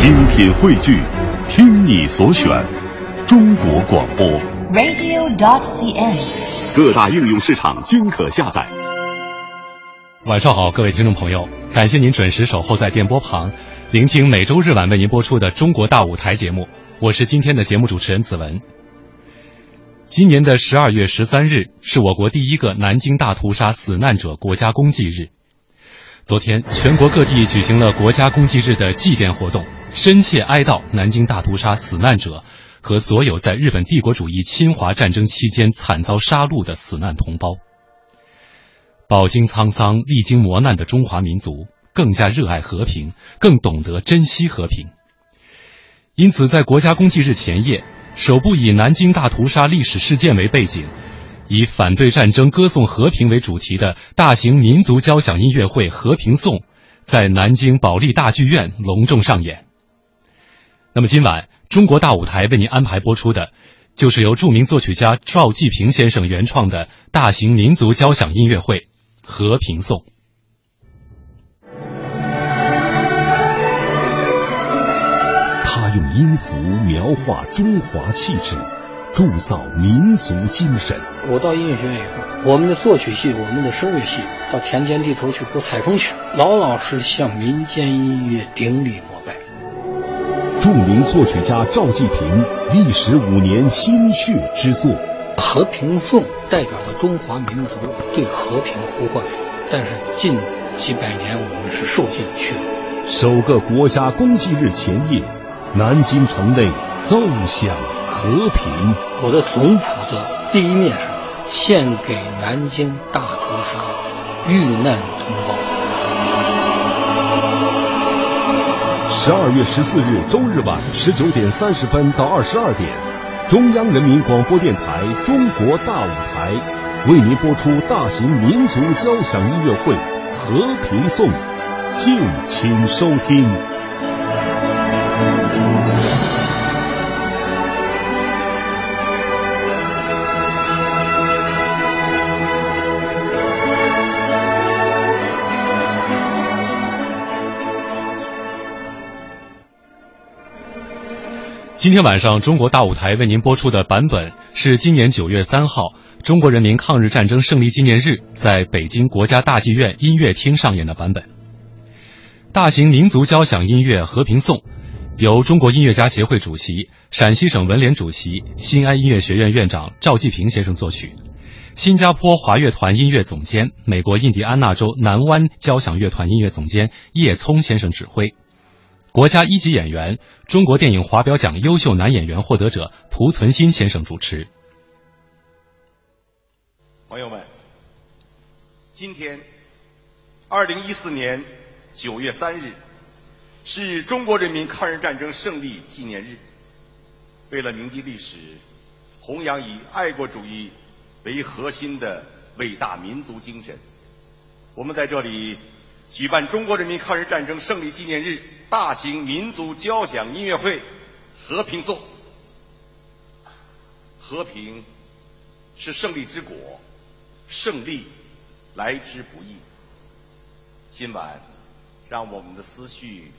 精品汇聚，听你所选，中国广播。radio.dot.cn，。各大应用市场均可下载。晚上好，各位听众朋友，感谢您准时守候在电波旁，聆听每周日晚为您播出的《中国大舞台》节目。我是今天的节目主持人子文。今年的十二月十三日是我国第一个南京大屠杀死难者国家公祭日。昨天，全国各地举行了国家公祭日的祭奠活动，深切哀悼南京大屠杀死难者和所有在日本帝国主义侵华战争期间惨遭杀戮的死难同胞。饱经沧桑、历经磨难的中华民族，更加热爱和平，更懂得珍惜和平。因此，在国家公祭日前夜，首部以南京大屠杀历史事件为背景，以反对战争、歌颂和平为主题的大型民族交响音乐会《和平颂》在南京保利大剧院隆重上演。那么今晚中国大舞台为您安排播出的，就是由著名作曲家赵季平先生原创的大型民族交响音乐会《和平颂》。他用音符描画中华气质，铸造民族精神。我到音乐学院以后，我们的作曲系、我们的声乐系到田间地头去播采风去，老老实实向民间音乐顶礼膜拜。著名作曲家赵季平历时五年心血之作《和平颂》，代表了中华民族对和平呼唤，但是近几百年我们是受尽了屈辱。首个国家公祭日前夜，南京城内奏响和平。我的总谱的第一面上，献给南京大屠杀遇难同胞。十二月十四日周日晚十九点三十分到二十二点，中央人民广播电台《中国大舞台》为您播出大型民族交响音乐会《和平颂》，敬请收听。今天晚上，中国大舞台为您播出的版本是今年九月三号，中国人民抗日战争胜利纪念日在北京国家大剧院音乐厅上演的版本。大型民族交响音乐《和平颂》，由中国音乐家协会主席、陕西省文联主席、新安音乐学院院长赵季平先生作曲，新加坡华乐团音乐总监、美国印第安纳州南湾交响乐团音乐总监叶聪先生指挥。国家一级演员、中国电影华表奖优秀男演员获得者濮存昕先生主持。朋友们，今天，二零一四年九月三日，是中国人民抗日战争胜利纪念日。为了铭记历史，弘扬以爱国主义为核心的伟大民族精神，我们在这里举办中国人民抗日战争胜利纪念日大型民族交响音乐会《和平颂》。和平是胜利之果，胜利来之不易。今晚，让我们的思绪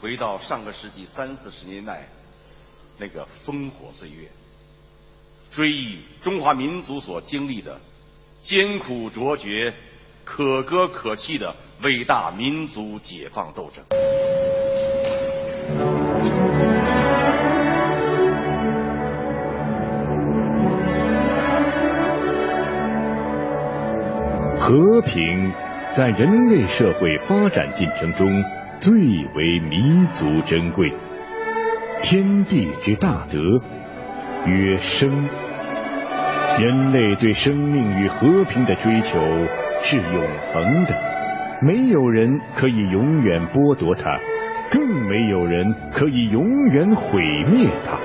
回到上个世纪三四十年代那个烽火岁月，追忆中华民族所经历的艰苦卓绝、可歌可泣的伟大民族解放斗争。和平在人类社会发展进程中最为弥足珍贵。天地之大德，曰生。人类对生命与和平的追求是永恒的，没有人可以永远剥夺它，更没有人可以永远毁灭它。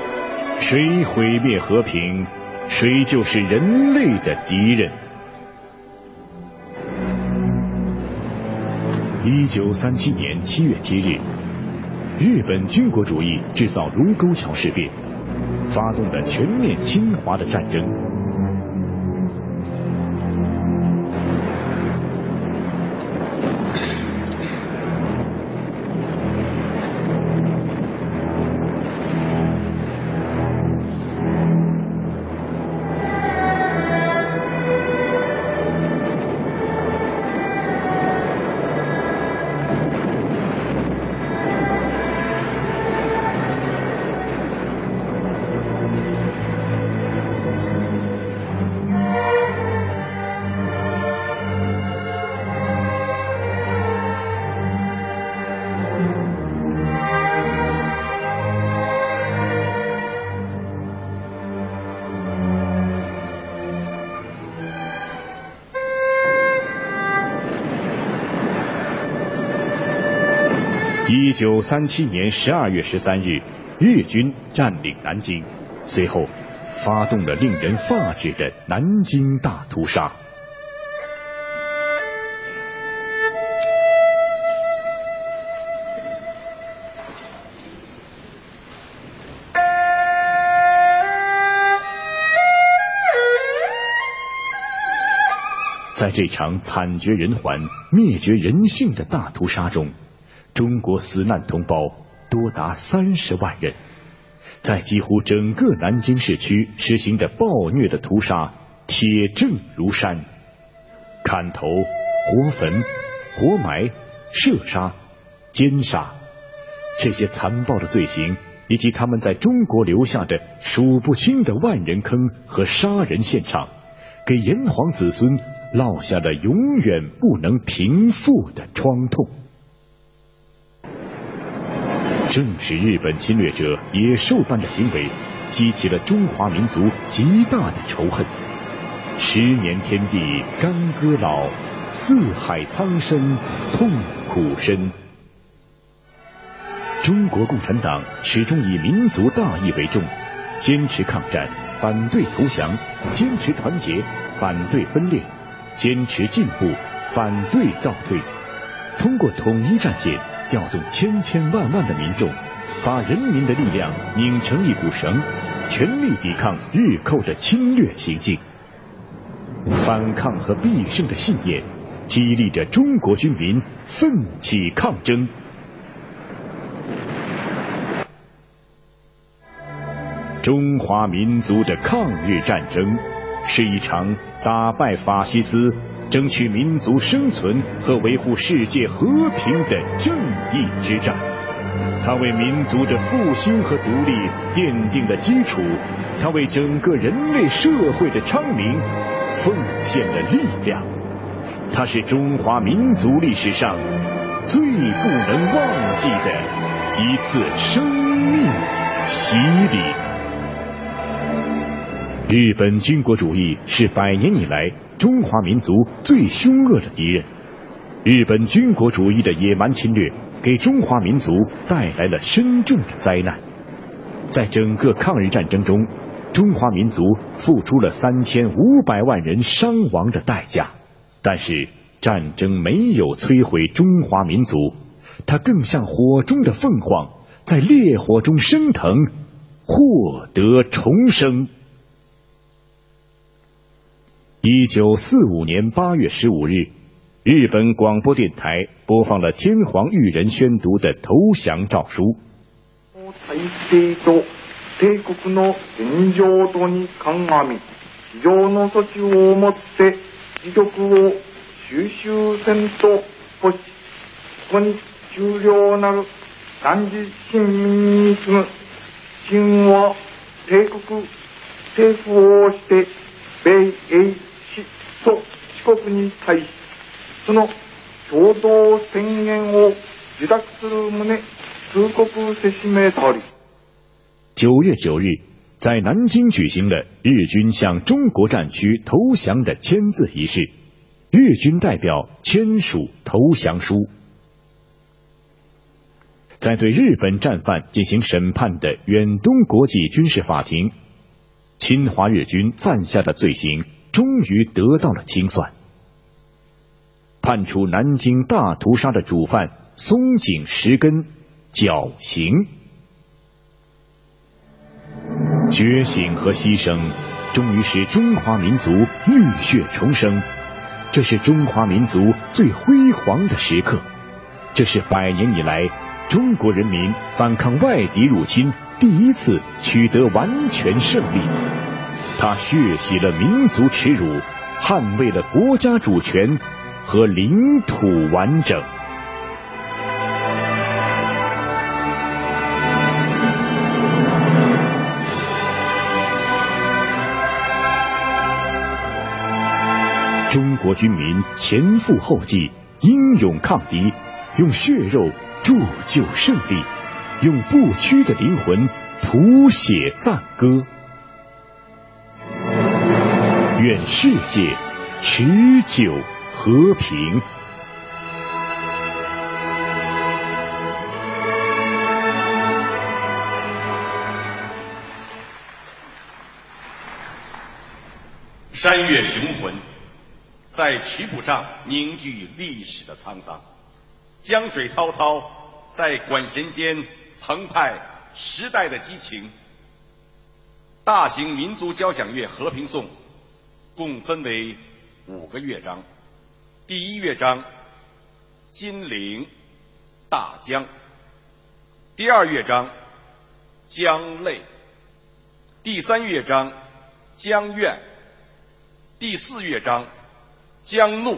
谁毁灭和平，谁就是人类的敌人。一九三七年七月七日，日本军国主义制造卢沟桥事变，发动了全面侵华的战争。三七年十二月十三日，日军占领南京，随后发动了令人发指的南京大屠杀。在这场惨绝人寰、灭绝人性的大屠杀中，中国死难同胞多达三十万人。在几乎整个南京市区实行的暴虐的屠杀，铁证如山：砍头、活焚、活埋、射杀、奸杀，这些残暴的罪行，以及他们在中国留下的数不清的万人坑和杀人现场，给炎黄子孙。落下了永远不能平复的创痛。正是日本侵略者野兽般的行为，激起了中华民族极大的仇恨。十年天地干戈老，四海苍生痛苦深。中国共产党始终以民族大义为重，坚持抗战，反对投降；坚持团结，反对分裂。坚持进步，反对倒退，通过统一战线，调动千千万万的民众，把人民的力量拧成一股绳，全力抵抗日寇的侵略行径。反抗和必胜的信念，激励着中国军民奋起抗争。中华民族的抗日战争。是一场打败法西斯、争取民族生存和维护世界和平的正义之战。它为民族的复兴和独立奠定了基础，它为整个人类社会的昌明奉献了力量。它是中华民族历史上最不能忘记的一次生命洗礼。日本军国主义是百年以来中华民族最凶恶的敌人。日本军国主义的野蛮侵略给中华民族带来了深重的灾难。在整个抗日战争中，中华民族付出了三千五百万人伤亡的代价。但是，战争没有摧毁中华民族，它更像火中的凤凰，在烈火中升腾，获得重生。一九四五年八月十五日，日本广播电台播放了天皇裕仁宣读的投降诏书。体制と帝国の現状度に鑑み、非常の措置をもって自力を収集せんとこし、ここに重量なる男児市民に次ぐ秦は帝国政府をして米英 と四国に対し、その共同宣言を受諾する旨通告せしめたり。九月九日，在南京举行了日军向中国战区投降的签字仪式，日军代表签署投降书。在对日本战犯进行审判的远东国际军事法庭，侵华日军犯下的罪行。 终于得到了清算，判处南京大屠杀的主犯松井石根绞刑。觉醒和牺牲，终于使中华民族浴血重生。这是中华民族最辉煌的时刻，这是百年以来中国人民反抗外敌入侵第一次取得完全胜利。他血洗了民族耻辱，捍卫了国家主权和领土完整。中国军民前赴后继，英勇抗敌，用血肉铸就胜利，用不屈的灵魂谱写赞歌。愿世界持久和平。山岳雄浑，在曲谱上凝聚历史的沧桑；江水滔滔，在管弦间澎湃时代的激情。大型民族交响乐和平颂。共分为五个乐章，第一乐章《金陵大江》，第二乐章《江泪》，第三乐章《江怨》，第四乐章《江怒》，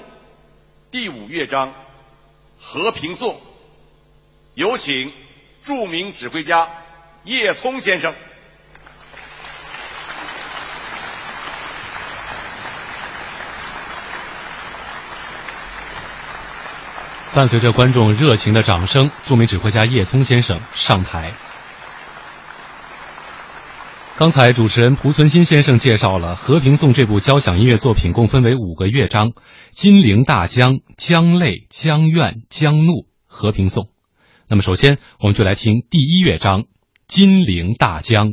第五乐章《和平颂》。有请著名指挥家叶聪先生。伴随着观众热情的掌声，著名指挥家叶聪先生上台。刚才主持人蒲存昕先生介绍了《和平颂》这部交响音乐作品，共分为五个乐章：金陵大江、江泪、江怨、江怒、和平颂。那么，首先我们就来听第一乐章《金陵大江》。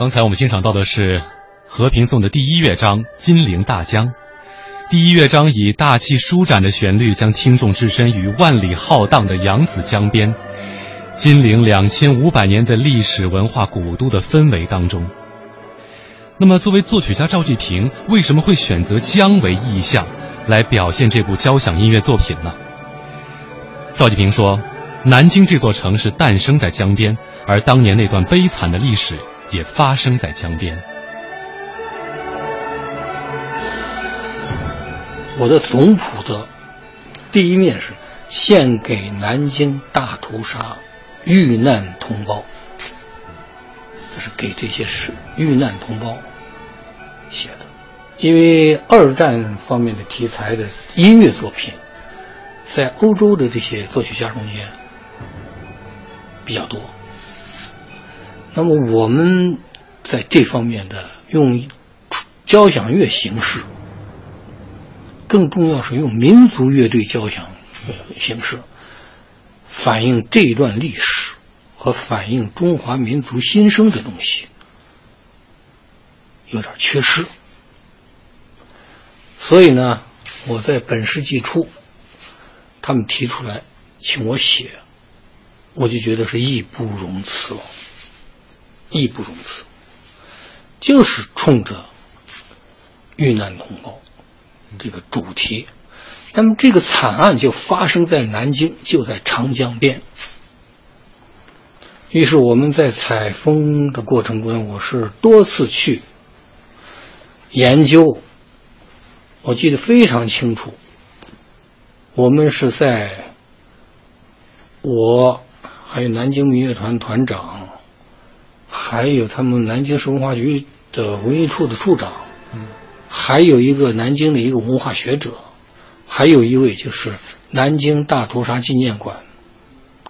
刚才我们欣赏到的是《和平颂》的第一乐章《金陵大江》。第一乐章以大气舒展的旋律，将听众置身于万里浩荡的扬子江边，金陵两千五百年的历史文化古都的氛围当中。那么，作为作曲家赵季平，为什么会选择江为意象来表现这部交响音乐作品呢？赵季平说：“南京这座城市诞生在江边，而当年那段悲惨的历史也发生在江边。”我的总谱的第一面是献给南京大屠杀遇难同胞，这是给这些是遇难同胞写的。因为二战方面的题材的音乐作品，在欧洲的这些作曲家中间比较多。那么我们在这方面的用交响乐形式。更重要是用民族乐队交响形式反映这一段历史和反映中华民族新生的东西有点缺失，所以呢，我在本世纪初，他们提出来请我写，我就觉得是义不容辞了，义不容辞，就是冲着遇难同胞。这个主题，那么这个惨案就发生在南京，就在长江边。于是我们在采风的过程中，我是多次去研究。我记得非常清楚，我们是在我还有南京民乐团团长，还有他们南京市文化局的文艺处的处长。还有一个南京的一个文化学者，还有一位就是南京大屠杀纪念馆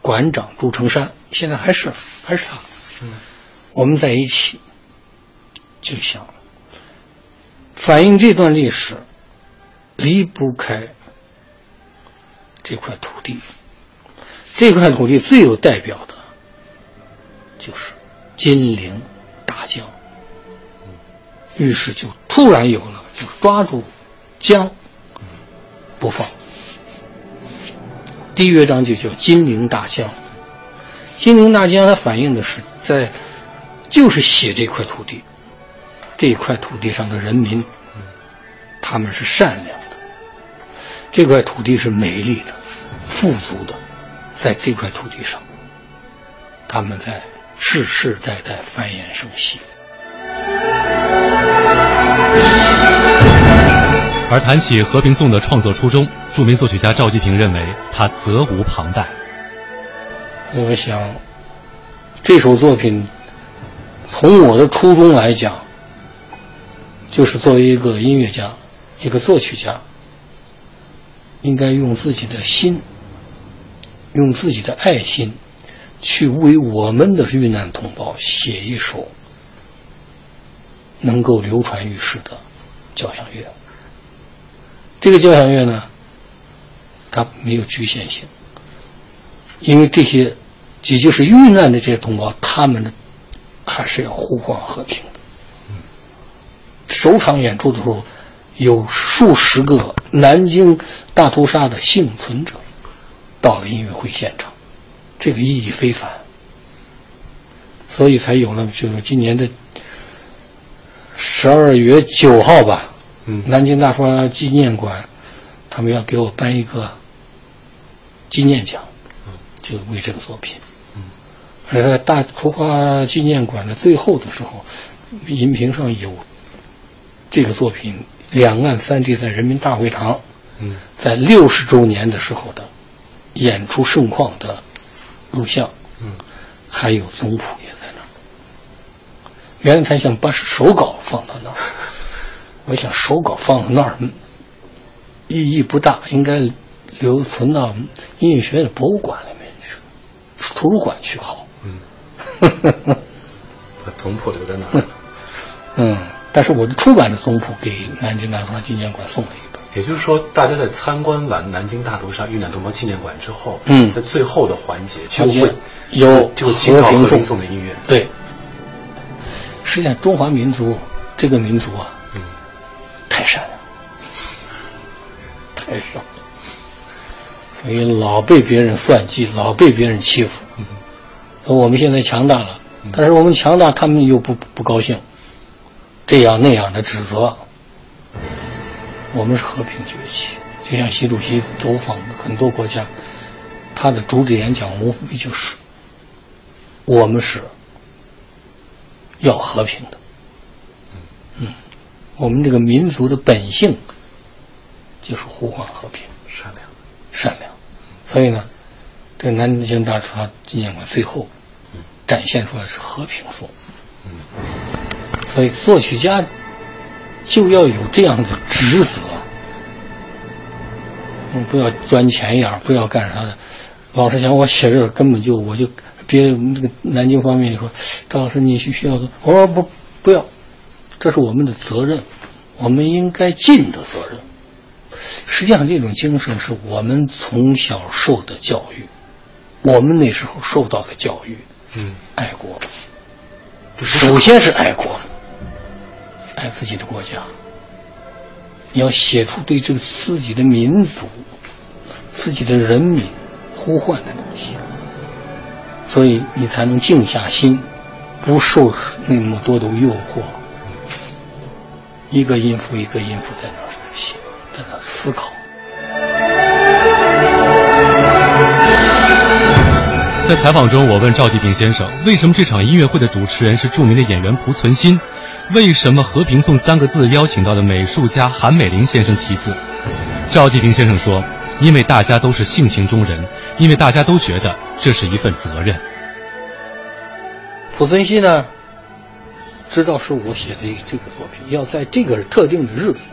馆长朱成山，现在还是还是他。嗯，我们在一起就想反映这段历史，离不开这块土地。这块土地最有代表的，就是金陵大江。于是就突然有了，就抓住江不放。第一乐章就叫《金陵大江》。金陵大江它反映的是在，就是写这块土地，这块土地上的人民，他们是善良的，这块土地是美丽的、富足的，在这块土地上，他们在世世代代繁衍生息。而谈起《和平颂》的创作初衷，著名作曲家赵季平认为他责无旁贷。我想，这首作品从我的初衷来讲，就是作为一个音乐家、一个作曲家，应该用自己的心，用自己的爱心，去为我们的遇难同胞写一首能够流传于世的交响乐。这个交响乐呢，它没有局限性，因为这些，也就是遇难的这些同胞，他们的还是要呼唤和平的。首场演出的时候，有数十个南京大屠杀的幸存者到了音乐会现场，这个意义非凡，所以才有了就是今年的十二月九号吧。南京大屠杀纪念馆，他们要给我颁一个纪念奖，就为这个作品。而在大屠杀纪念馆的最后的时候，银屏上有这个作品两岸三地在人民大会堂，在六十周年的时候的演出盛况的录像，嗯还有总谱也在那儿。原来他想把手稿放到那儿。我想手稿放到那儿，意义不大，应该留存到音乐学院的博物馆里面去，图书馆去好。嗯，把总谱留在那儿。嗯，但是我的出版的总谱给南京南方纪念馆送了一本。也就是说，大家在参观完南京大屠杀遇难同胞纪念馆之后，嗯，在最后的环节就会有就会听到和平颂的音乐。对。实际上中华民族这个民族啊，嗯，太善良，太善良，所以老被别人算计，老被别人欺负。我们现在强大了，但是我们强大，他们又不不高兴，这样那样的指责。我们是和平崛起，就像习主席走访很多国家，他的主旨演讲无非就是：我们是要和平的。嗯，我们这个民族的本性就是呼唤和平、善良。善良。所以呢，这个南京大屠杀纪念馆最后展现出来是和平颂。所以作曲家就要有这样的职责，嗯，不要钻钱眼儿，不要干啥的。老实讲，我写这个根本就我就别那个南京方面说，张老师你需需要的，我说不不要，这是我们的责任，我们应该尽的责任。实际上，这种精神是我们从小受的教育，我们那时候受到的教育，嗯，爱国，首先是爱国，爱自己的国家。你要写出对这个自己的民族、自己的人民呼唤的东西，所以你才能静下心，不受那么多的诱惑。一个音符一个音符在那儿写，在那儿思考。在采访中，我问赵继平先生，为什么这场音乐会的主持人是著名的演员濮存昕？为什么“和平颂”三个字邀请到的美术家韩美林先生题字？赵继平先生说：“因为大家都是性情中人，因为大家都觉得这是一份责任。”濮存昕呢，知道是我写的这个作品，要在这个特定的日子，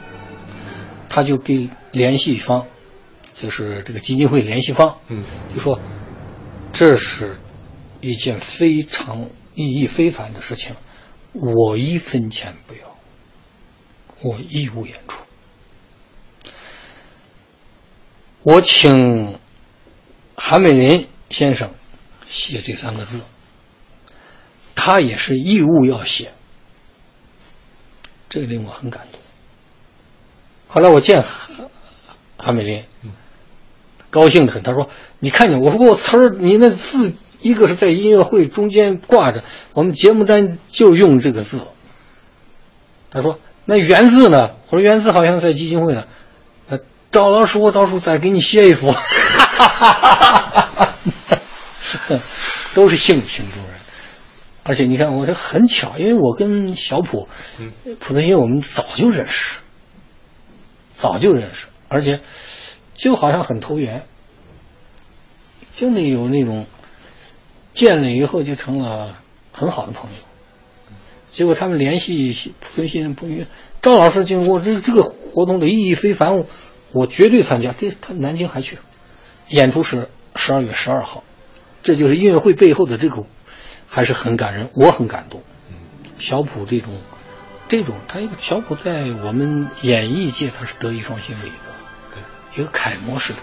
他就给联系方，就是这个基金会联系方，嗯，就说这是一件非常意义非凡的事情，我一分钱不要，我义务演出。我请韩美林先生写这三个字，他也是义务要写，这个令我很感动。后来我见韩韩美林，高兴的很。他说：“你看见我说我词儿，你那字一个是在音乐会中间挂着，我们节目单就用这个字。”他说：“那原字呢？”我说：“原字好像在基金会呢。”那赵老师，我到时候再给你写一幅。都是性情中人，而且你看，我这很巧，因为我跟小普、濮存昕我们早就认识，早就认识，而且就好像很投缘，就那有那种见了以后就成了很好的朋友。结果他们联系濮存昕，不赵老师经过这这个活动的意义非凡，我绝对参加。这他南京还去，演出是十二月十二号，这就是音乐会背后的这个，还是很感人，我很感动。小普这种，这种他小普在我们演艺界他是德艺双馨的一个，楷模式的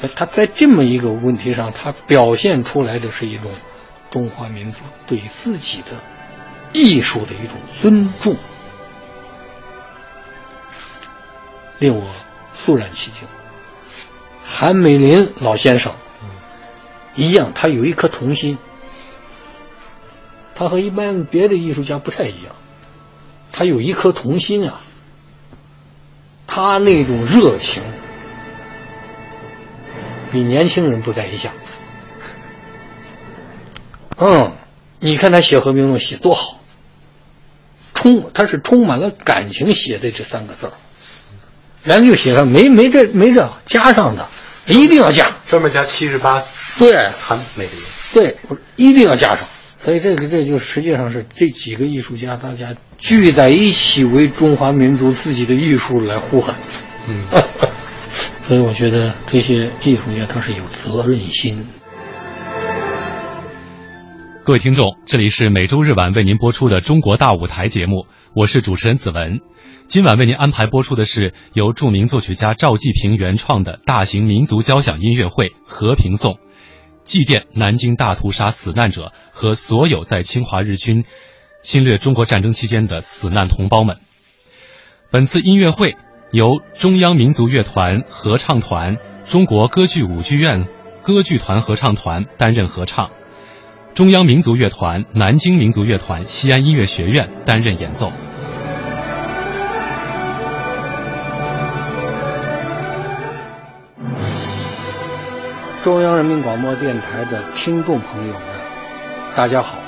人。他在这么一个问题上，他表现出来的是一种中华民族对自己的艺术的一种尊重，令我肃然起敬。韩美林老先生一样，他有一颗童心，他和一般别的艺术家不太一样，他有一颗童心啊，他那种热情比年轻人不在一下。嗯，你看他写和平论写多好，充他是充满了感情写的这三个字儿，原来就写上没没这没这加上的，一定要加，专门加七十八对，韩美林。对，一定要加上。所以这个这就实际上是这几个艺术家大家聚在一起为中华民族自己的艺术来呼喊。嗯，所以我觉得这些艺术家他是有责任心。各位听众，这里是每周日晚为您播出的《中国大舞台》节目，我是主持人子文。今晚为您安排播出的是由著名作曲家赵季平原创的大型民族交响音乐会《和平颂》，祭奠南京大屠杀死难者和所有在侵华日军侵略中国战争期间的死难同胞们。本次音乐会由中央民族乐团合唱团、中国歌剧舞剧院歌剧团合唱团担任合唱，中央民族乐团、南京民族乐团、西安音乐学院担任演奏。中央人民广播电台的听众朋友们，大家好，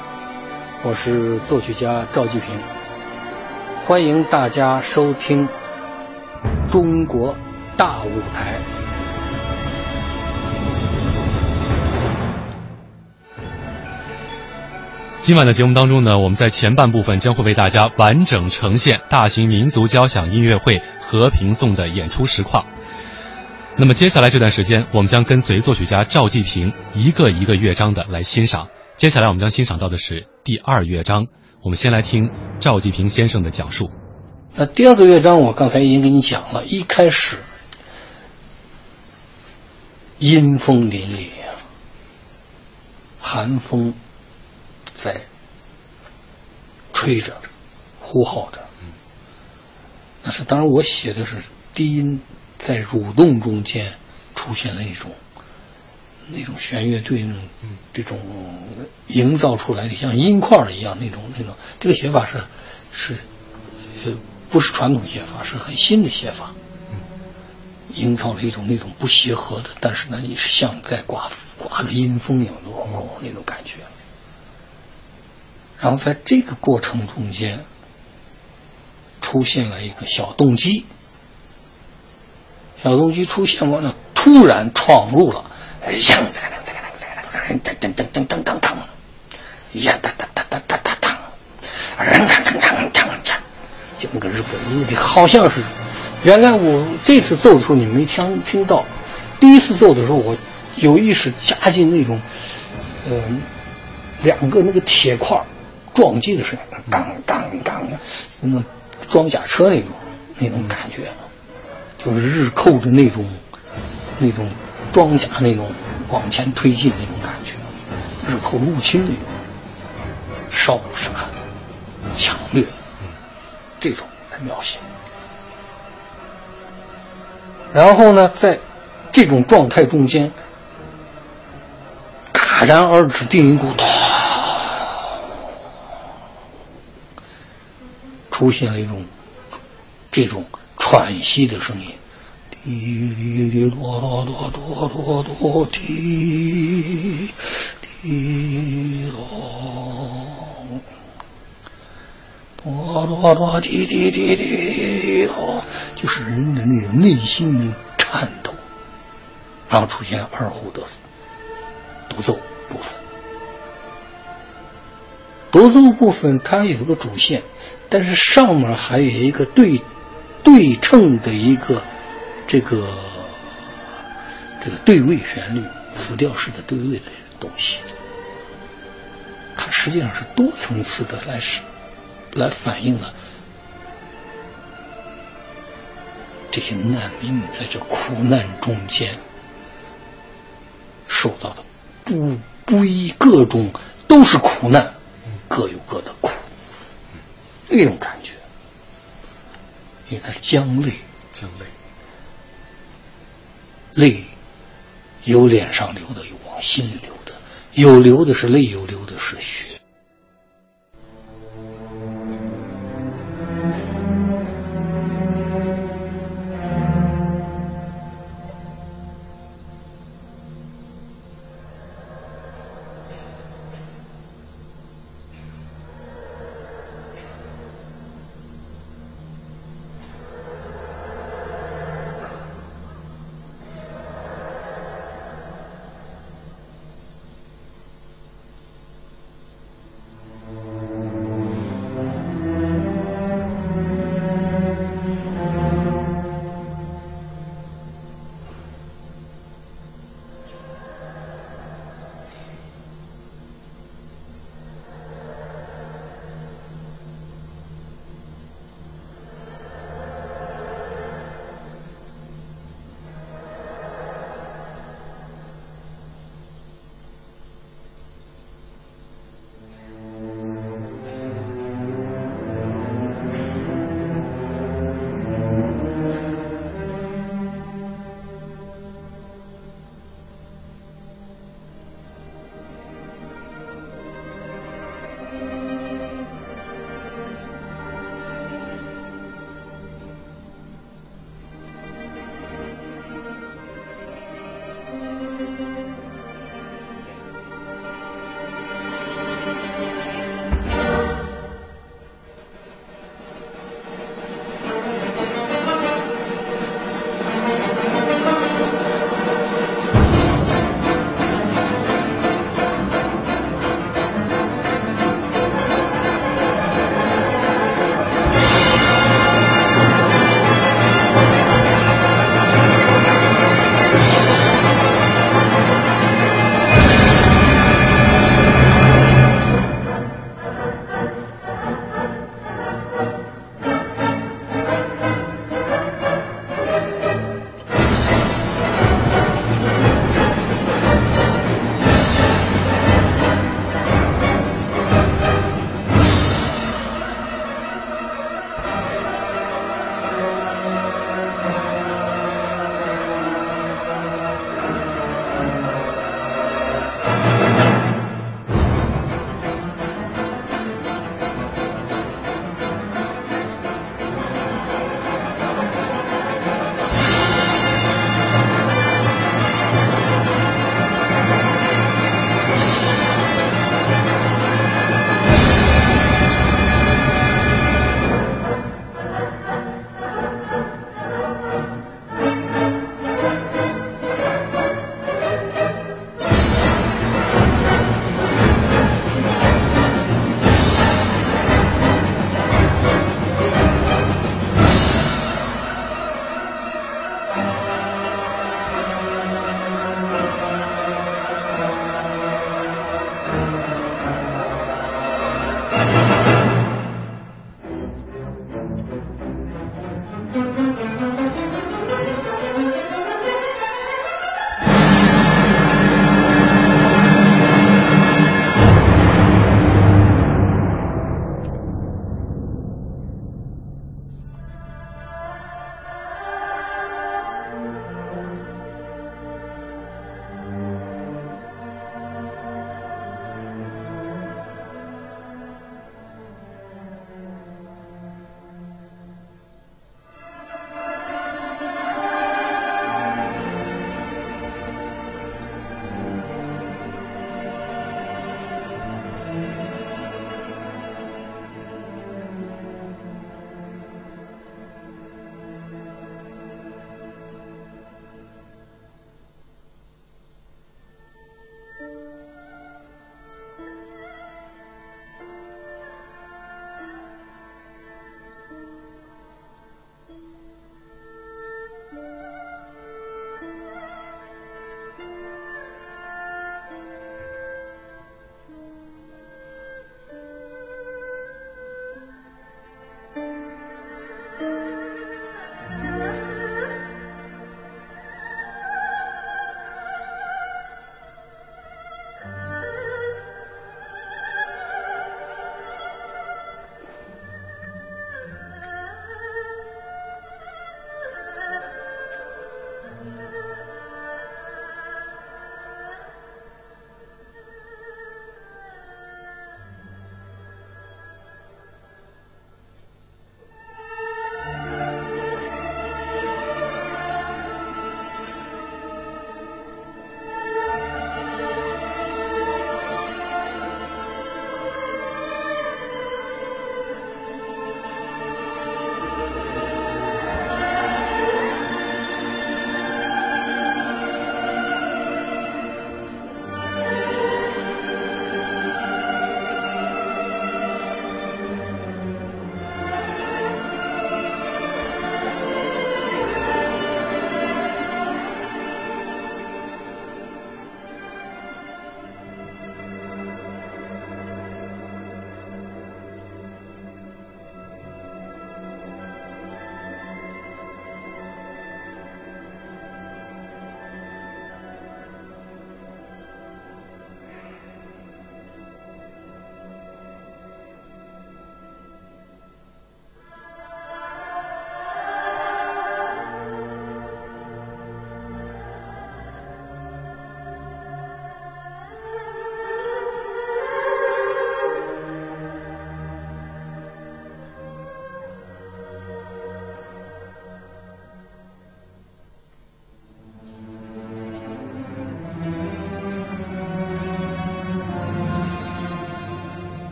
我是作曲家赵季平，欢迎大家收听《中国大舞台》。今晚的节目当中呢，我们在前半部分将会为大家完整呈现大型民族交响音乐会《和平颂》的演出实况。那么接下来这段时间，我们将跟随作曲家赵季平一个一个乐章的来欣赏。接下来我们将欣赏到的是第二乐章，我们先来听赵季平先生的讲述。那第二个乐章我刚才已经给你讲了，一开始阴风凛凛啊，寒风在吹着，呼号着。那是当然，我写的是低音。在蠕动中间出现了一种那种弦乐队那种这种营造出来的像音块一样那种那种这个写法是是呃不是传统写法是很新的写法，营造了一种那种不协和的，但是呢你是像在刮刮着阴风一样的那种感觉。然后在这个过程中间出现了一个小动机。小东西出现过呢，突然闯入了，呀，噔噔噔噔噔噔噔噔，呀哒哒哒哒哒哒哒，人噔噔噔噔噔，就那个日本的，好像是原来我这次奏的时候你没听听到，第一次奏的时候我有意识加进那种，呃，两个那个铁块撞击的声音，当当当的，那装甲车那种那种感觉。就是日寇的那种、那种装甲那种往前推进那种感觉，日寇入侵那种烧杀、抢掠，这种来描写。然后呢，在这种状态中间，戛然而止，定音鼓出现了一种这种。喘息的声音，滴滴滴哆哆哆哆哆哆滴滴哆哆哆滴滴滴滴哆，就是人的那种内心的颤抖，然后出现二胡的独奏部分。独奏部分它有个主线，但是上面还有一个对。对称的一个这个这个对位旋律，复调式的对位的东西，它实际上是多层次的来是来反映了这些难民们在这苦难中间受到的不不一各种都是苦难，各有各的苦，那种感觉。因为它是将泪，姜泪，泪有脸上流的，有往心里流的，有流的是泪，有流的是血。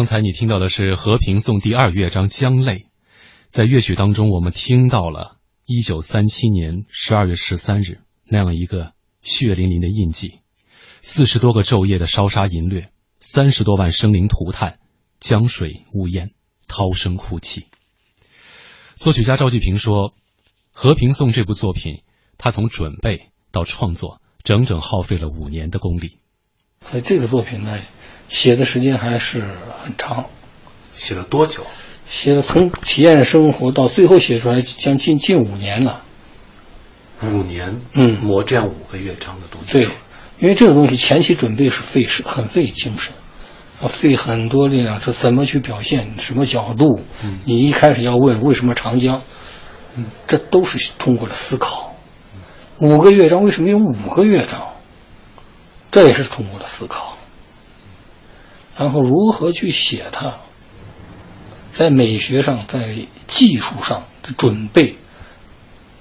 刚才你听到的是《和平颂》第二乐章《江泪》，在乐曲当中，我们听到了一九三七年十二月十三日那样一个血淋淋的印记，四十多个昼夜的烧杀淫掠，三十多万生灵涂炭，江水呜咽，涛声哭泣。作曲家赵季平说，《和平颂》这部作品，他从准备到创作，整整耗费了五年的功力。所以这个作品呢，写的时间还是很长。写了多久？写了从体验生活到最后写出来，将近近五年了。五年，嗯磨这样五个乐章的东西。对，因为这个东西前期准备是费时，很费精神，要费很多力量。是怎么去表现？什么角度？嗯你一开始要问为什么长江？嗯，这都是通过了思考。五个乐章为什么有五个乐章？这也是通过了思考。然后如何去写它？在美学上，在技术上的准备，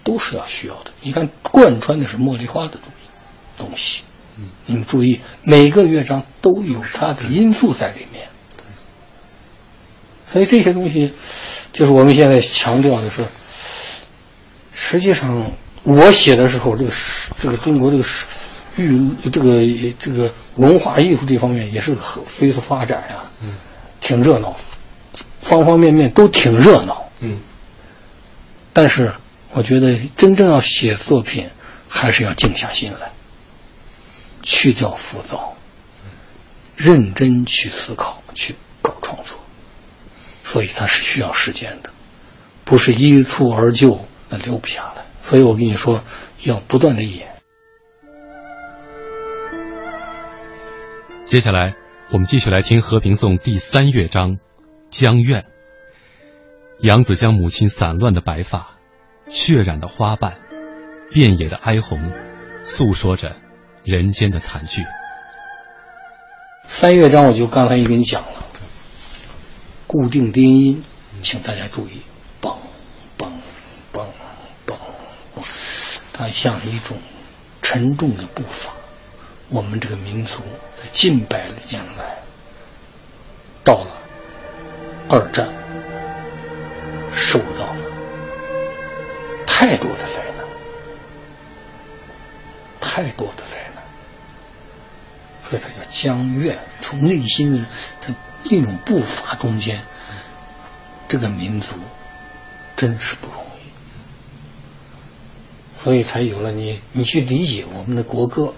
都是要需要的。你看，贯穿的是茉莉花的东东西。你们注意，每个乐章都有它的因素在里面。所以这些东西，就是我们现在强调的是，实际上我写的时候，这个是这个中国这个是艺这个这个文化艺术这方面也是很飞速发展呀、嗯挺热闹，方方面面都挺热闹。嗯但是我觉得真正要写作品，还是要静下心来，去掉浮躁，认真去思考，去搞创作。所以它是需要时间的，不是一蹴而就，那留不下来。所以我跟你说，要不断的演。接下来，我们继续来听《和平颂》第三乐章《江苑》。杨子将母亲散乱的白发、血染的花瓣、遍野的哀鸿，诉说着人间的惨剧。三乐章我就刚才也跟你讲了，固定低音，请大家注意，梆梆梆梆梆，它像一种沉重的步伐。我们这个民族在近百年来，到了二战，受到了太多的灾难，太多的灾难。所以它叫江月，从内心的他那种步伐中间，这个民族真是不容易，所以才有了你你去理解我们的国歌，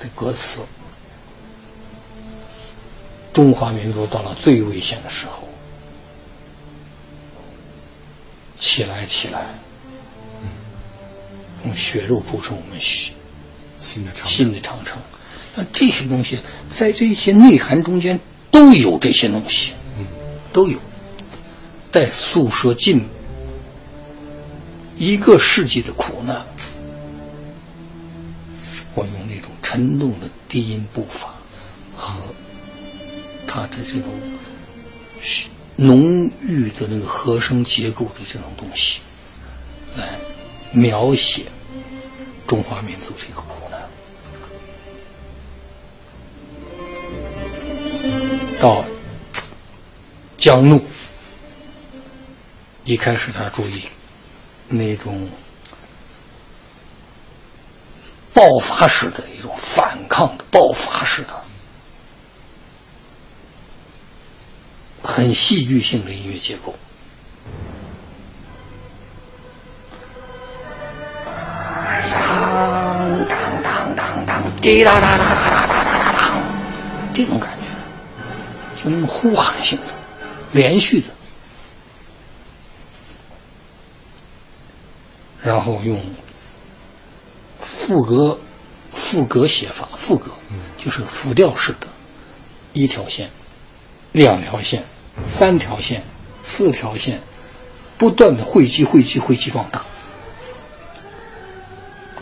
的歌词，中华民族到了最危险的时候，起来起来，用血肉筑成我们新新的长新的长城。那这些东西在这些内涵中间都有这些东西，嗯，都有，在诉说近一个世纪的苦难。沉重的低音步伐和它的这种浓郁的那个和声结构的这种东西，来描写中华民族这个苦难。到江怒，一开始他注意那种爆发式的一种反抗的爆发式的，很戏剧性的音乐结构。当当当当当，滴答答答答答答答，这种感觉，就那种呼喊性的、连续的，然后用副歌、副歌写法，副歌就是辅调式的，一条线、两条线、三条线、四条线，不断的汇集、汇集、汇集壮大。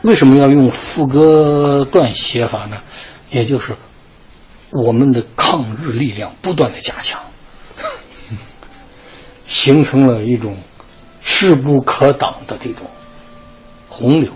为什么要用副歌段写法呢？也就是我们的抗日力量不断的加强，形成了一种势不可挡的这种洪流。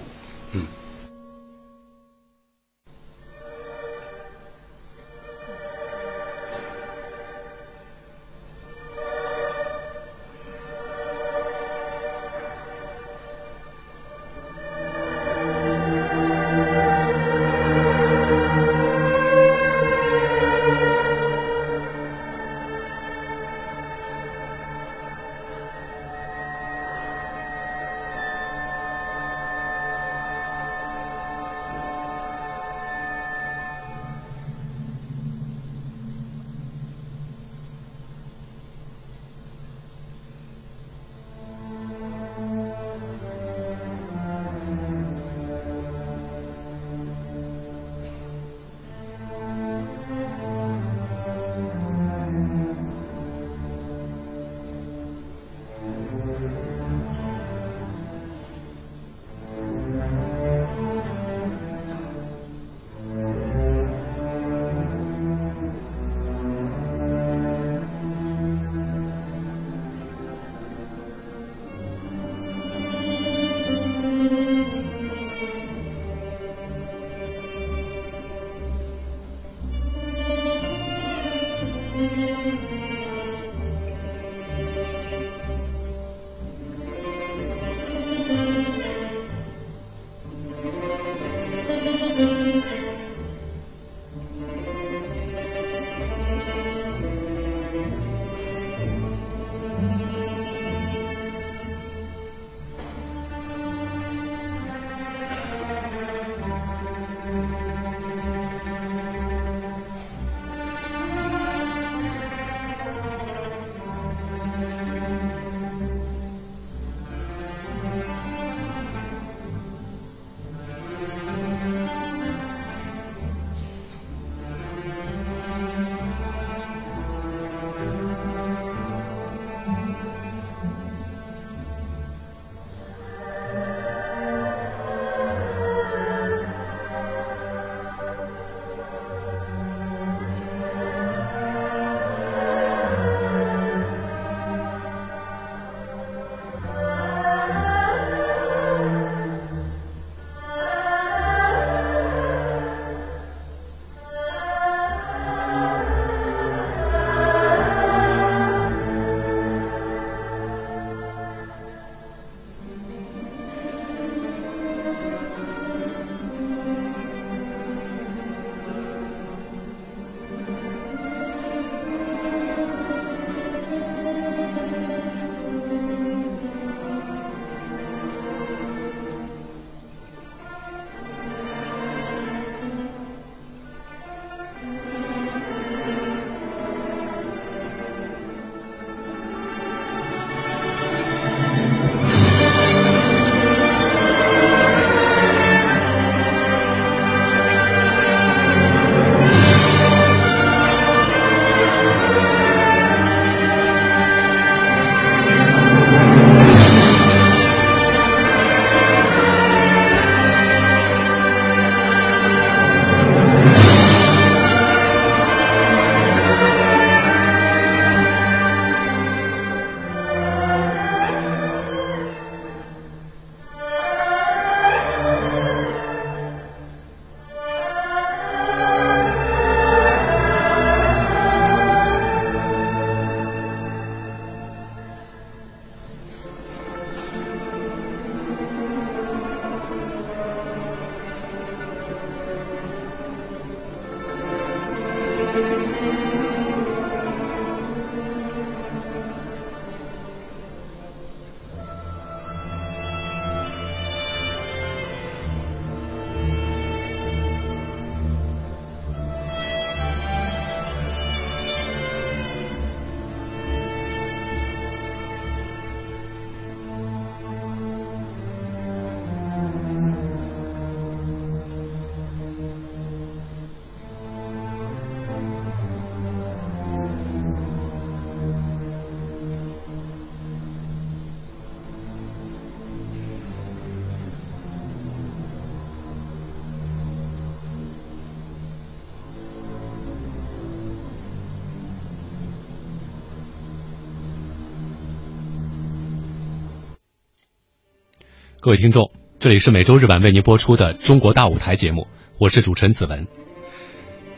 各位听众，这里是每周日晚为您播出的《中国大舞台》节目，我是主持人子文。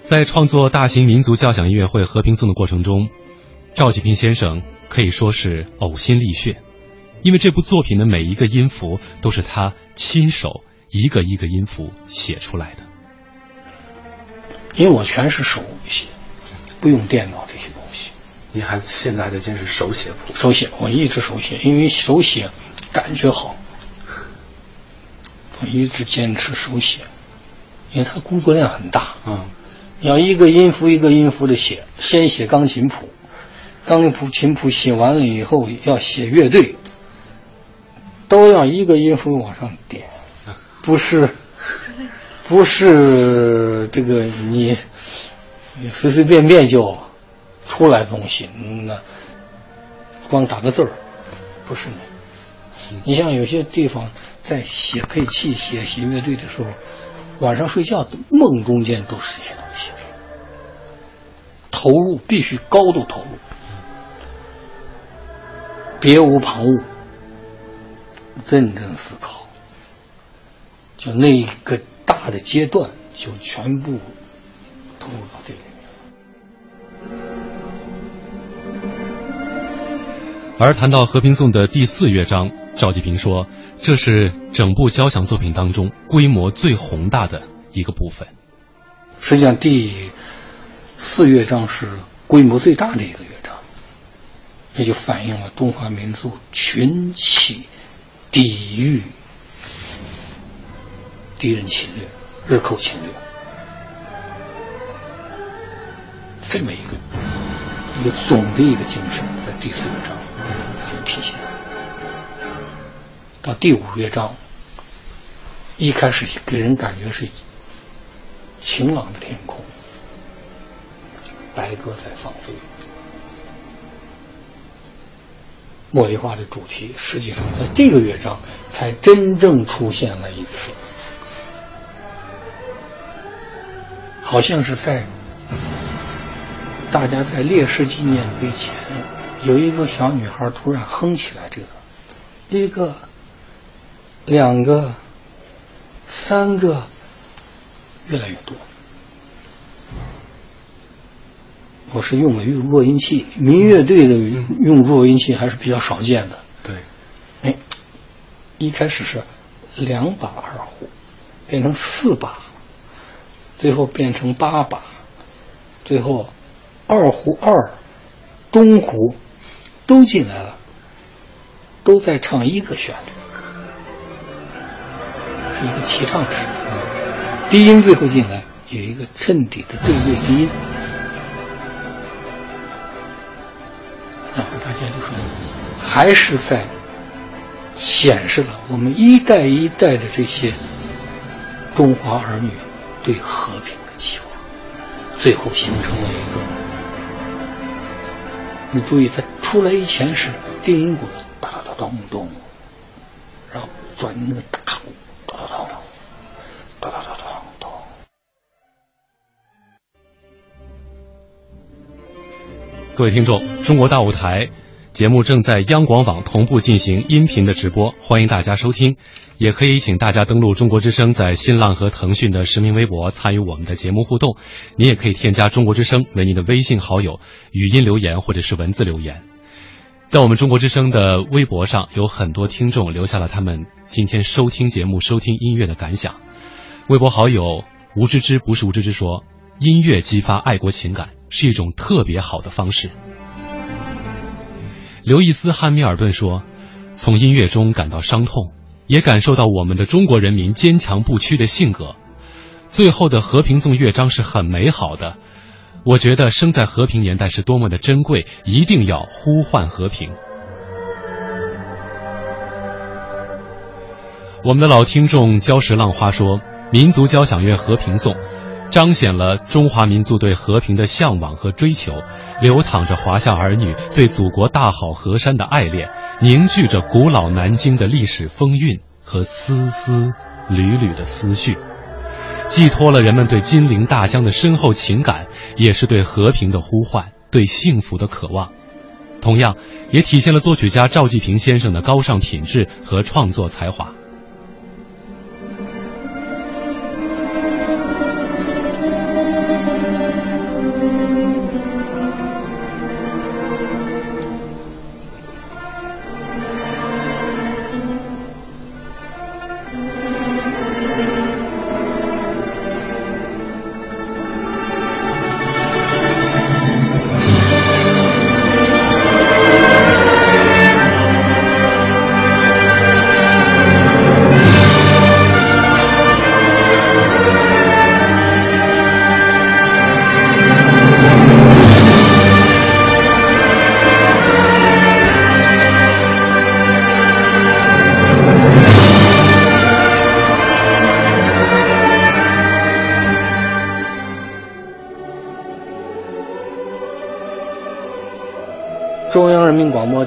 在创作大型民族交响音乐会《和平颂》的过程中，赵季平先生可以说是呕心沥血，因为这部作品的每一个音符都是他亲手一个一个音符写出来的。因为我全是手写，不用电脑这些东西。你还现在还在坚持手写谱？手写，我一直手写，因为手写感觉好。我一直坚持手写，因为它工作量很大。嗯，要一个音符一个音符的写，先写钢琴谱，钢琴谱琴谱写完了以后要写乐队，都要一个音符往上点，不是，不是这个你你随随便便就出来东西，那光打个字儿，不是你。你像有些地方。在写配器、写写乐队的时候，晚上睡觉梦中间都是这些东西，投入必须高度投入，别无旁骛，认真思考，就那个大的阶段就全部投入到这里。而谈到《和平颂》的第四乐章。赵季平说：“这是整部交响作品当中规模最宏大的一个部分。实际上，第四乐章是规模最大的一个乐章，也就反映了中华民族群起抵御敌人侵略、日寇侵略这么一个一个总的一个精神，在第四乐章体现。”到第五乐章，一开始给人感觉是晴朗的天空，白鸽在放飞。茉莉花的主题，实际上在这个乐章才真正出现了一次，好像是在大家在烈士纪念碑前，有一个小女孩突然哼起来这个，一个。两个、三个，越来越多。我是用了用弱音器，民乐队的用弱音器还是比较少见的。对，哎，一开始是两把二胡，变成四把，最后变成八把，最后二胡二、中胡都进来了，都在唱一个旋律。是一个齐唱式，低音最后进来有一个衬底的对位低音，然后大家就说，还是在显示了我们一代一代的这些中华儿女对和平的期望，最后形成了一个。你注意，它出来以前是定音鼓哒哒咚咚，然后转那个大鼓。各位听众，中国大舞台节目正在央广网同步进行音频的直播，欢迎大家收听。也可以请大家登录中国之声在新浪和腾讯的实名微博参与我们的节目互动。您也可以添加中国之声为您的微信好友，语音留言或者是文字留言。在我们中国之声的微博上，有很多听众留下了他们今天收听节目、收听音乐的感想。微博好友吴芝芝不是吴芝芝说：“音乐激发爱国情感。”是一种特别好的方式。刘易斯·汉密尔顿说：“从音乐中感到伤痛，也感受到我们的中国人民坚强不屈的性格。最后的和平颂乐章是很美好的。我觉得生在和平年代是多么的珍贵，一定要呼唤和平。”我们的老听众礁石浪花说：“民族交响乐《和平颂》。”彰显了中华民族对和平的向往和追求，流淌着华夏儿女对祖国大好河山的爱恋，凝聚着古老南京的历史风韵和丝丝缕缕的思绪，寄托了人们对金陵大江的深厚情感，也是对和平的呼唤，对幸福的渴望。同样，也体现了作曲家赵季平先生的高尚品质和创作才华。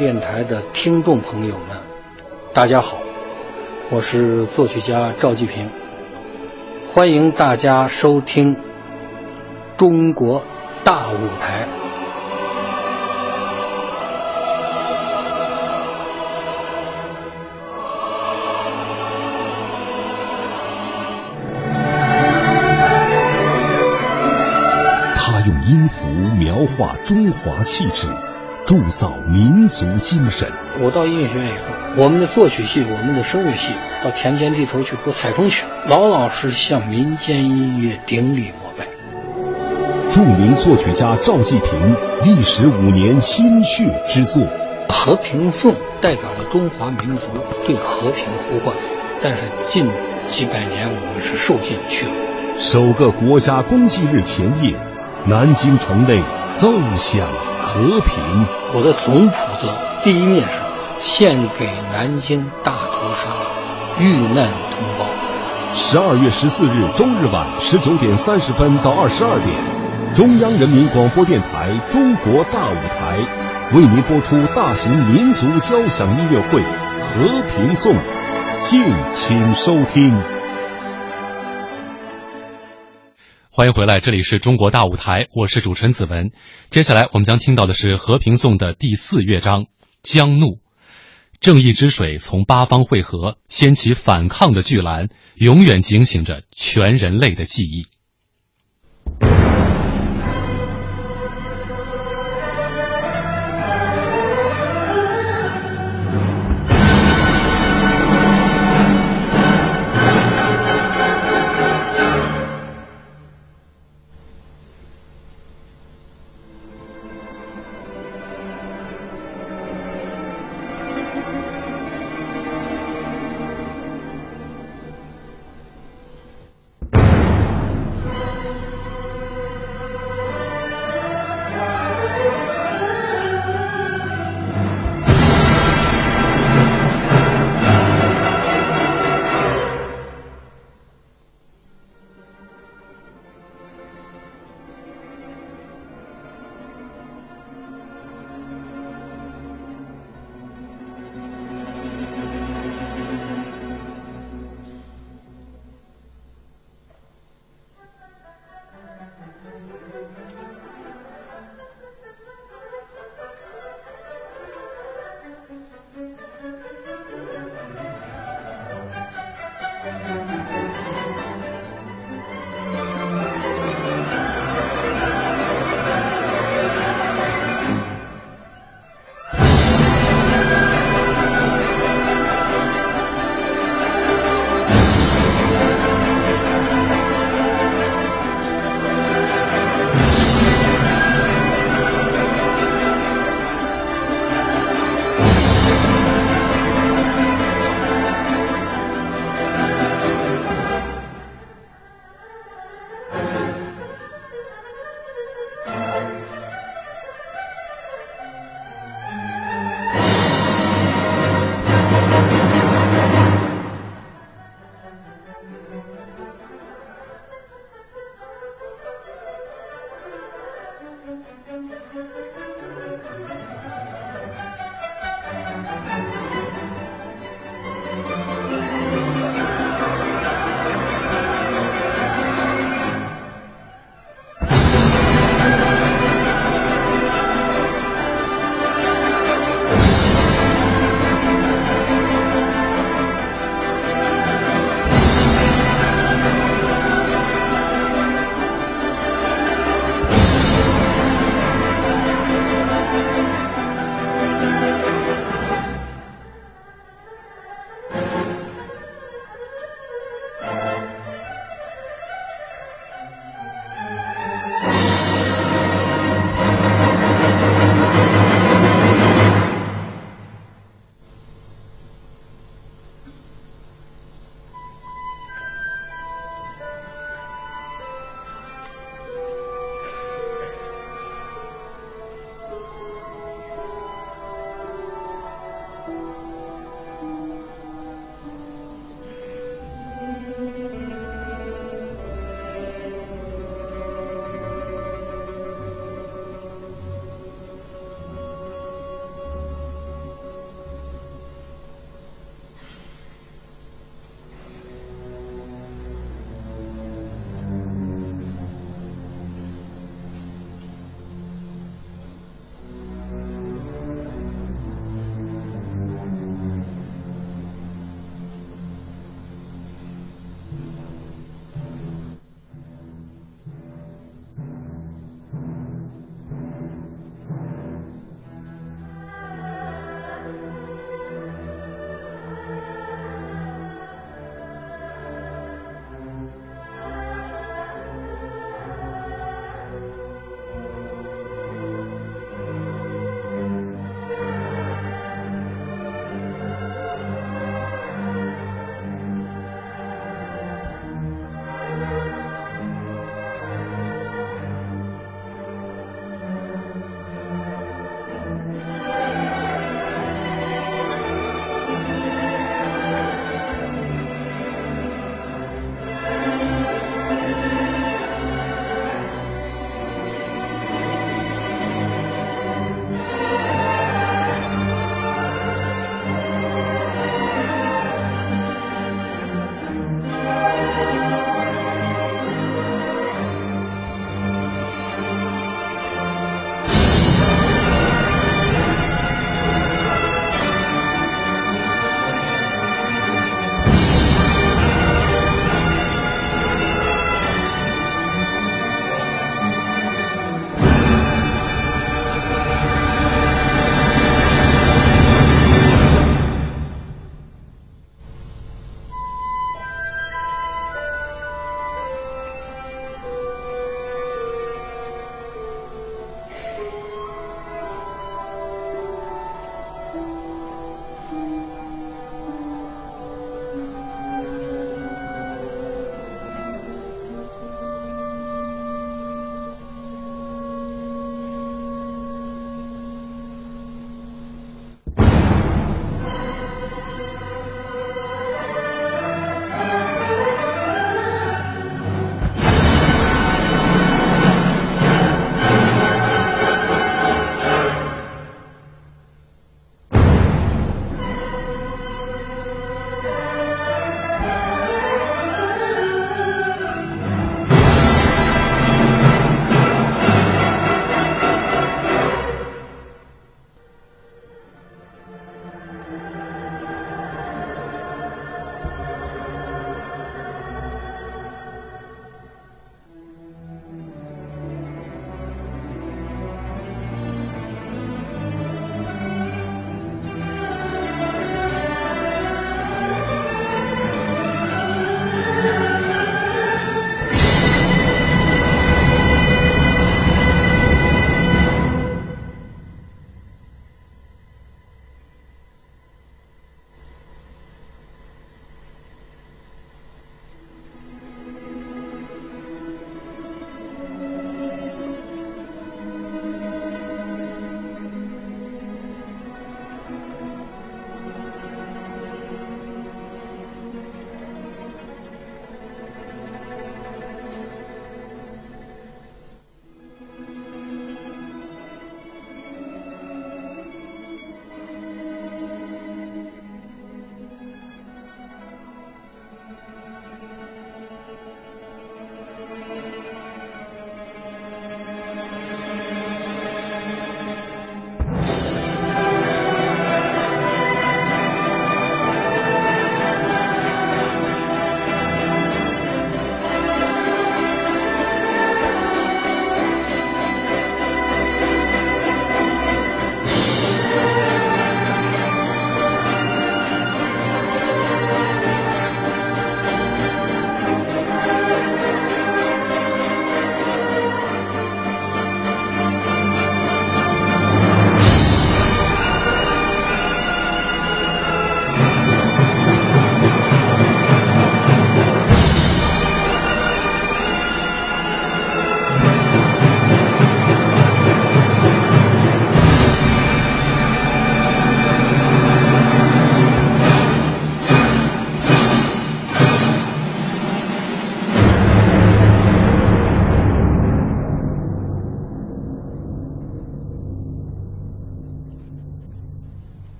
电台的听众朋友们，大家好，我是作曲家赵继平，欢迎大家收听《中国大舞台》。他用音符描画中华气质，铸造民族精神。我到音乐学院以后，我们的作曲系、我们的声乐系到田间地头去播采风曲，老老实实向民间音乐顶礼膜拜。著名作曲家赵季平历时五年心血之作《和平颂》，代表了中华民族对和平呼唤。但是近几百年，我们是受尽屈辱。首个国家公祭日前夜，南京城内奏响和平。我的总谱的第一面是献给南京大屠杀遇难同胞。十二月十四日周日晚十九点三十分到二十二点，中央人民广播电台《中国大舞台》为您播出大型民族交响音乐会《和平颂》，敬请收听。欢迎回来，这里是中国大舞台，我是主持人子文。接下来我们将听到的是《和平颂》的第四乐章《江怒》。正义之水从八方汇合，掀起反抗的巨澜，永远警醒着全人类的记忆。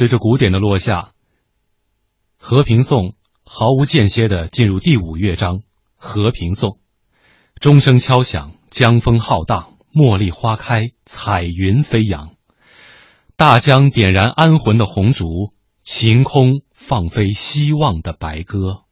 随着鼓点的落下，《和平颂》毫无间歇的进入第五乐章《和平颂》，钟声敲响，江风浩荡，茉莉花开，彩云飞扬，大江点燃安魂的红烛，晴空放飞希望的白鸽。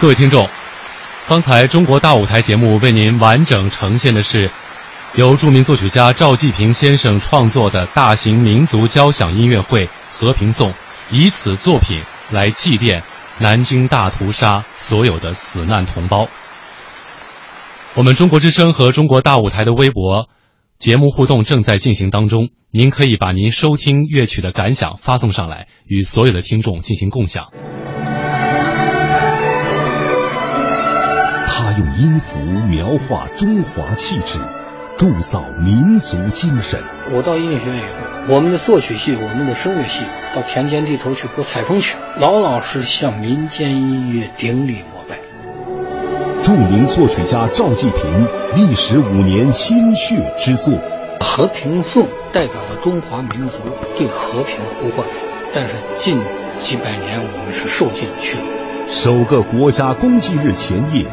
各位听众，刚才中国大舞台节目为您完整呈现的是由著名作曲家赵季平先生创作的大型民族交响音乐会《和平颂》，以此作品来祭奠南京大屠杀所有的死难同胞。我们中国之声和中国大舞台的微博节目互动正在进行当中，您可以把您收听乐曲的感想发送上来，与所有的听众进行共享。他用音符描画中华气质，铸造民族精神。我到音乐学院以后，我们的作曲系、我们的声乐系到田间地头去播采风曲，老老实实向民间音乐顶礼膜拜。著名作曲家赵季平历时五年心血之作《和平颂》，代表了中华民族对和平的呼唤。但是近几百年，我们是受尽了屈辱。首个国家公祭日前夜。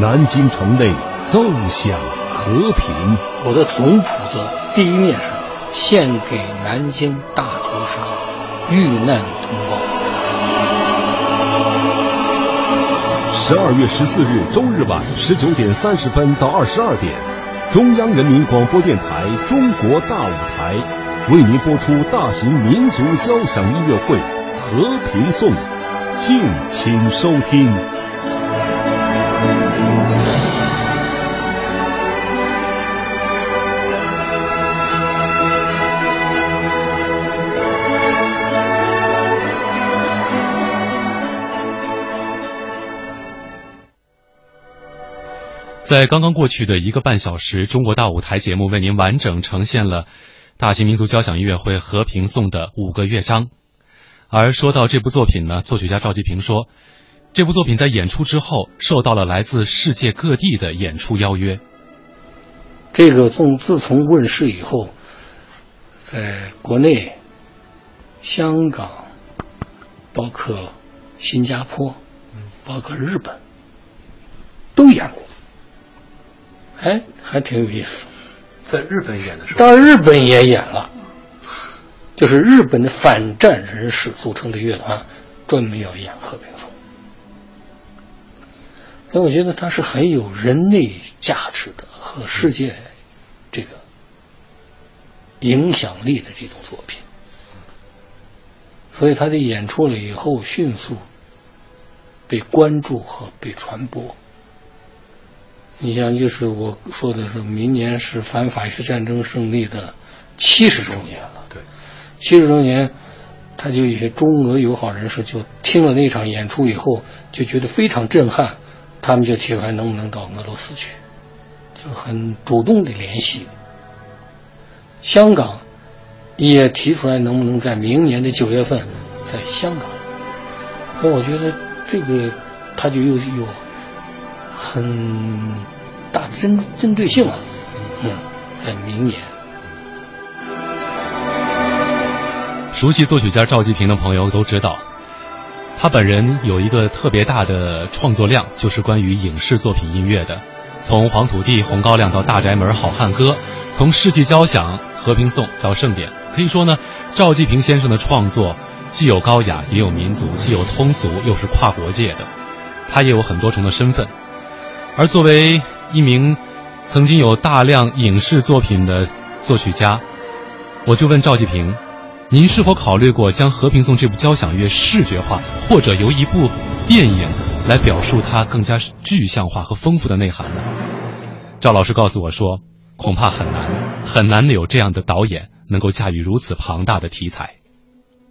南京城内奏响和平。我的总谱的第一面是献给南京大屠杀遇难同胞。十二月十四日周日晚十九点三十分到二十二点，中央人民广播电台《中国大舞台》为您播出大型民族交响音乐会《和平颂》，敬请收听。在刚刚过去的一个半小时，中国大舞台节目为您完整呈现了大型民族交响音乐会《和平颂》的五个乐章。而说到这部作品呢，作曲家赵季平说，这部作品在演出之后受到了来自世界各地的演出邀约。这个从自从问世以后，在国内、香港，包括新加坡，包括日本，都演过。哎，还挺有意思。在日本演的时候，到日本也演了，就是日本的反战人士组成的乐团，专门要演《和平颂》。所以我觉得它是很有人类价值的和世界这个影响力的这种作品。所以他的演出了以后，迅速被关注和被传播。你像，就是我说的是，明年是反法西斯战争胜利的七十周年了。对，七十周年，他就有些中俄友好人士就听了那场演出以后，就觉得非常震撼，他们就提出来能不能到俄罗斯去，就很主动的联系。香港也提出来能不能在明年的九月份在香港。所以我觉得这个他就又又。很大的针针对性啊，嗯，在明年。熟悉作曲家赵季平的朋友都知道，他本人有一个特别大的创作量，就是关于影视作品音乐的。从《黄土地》《红高粱》到《大宅门》《好汉歌》，从《世纪交响》《和平颂》到《盛典》，可以说呢，赵季平先生的创作既有高雅，也有民族，既有通俗，又是跨国界的。他也有很多重的身份。而作为一名曾经有大量影视作品的作曲家，我就问赵季平：“您是否考虑过将《和平颂》这部交响乐视觉化，或者由一部电影来表述它更加具象化和丰富的内涵呢？”赵老师告诉我说：“恐怕很难，很难有这样的导演能够驾驭如此庞大的题材。”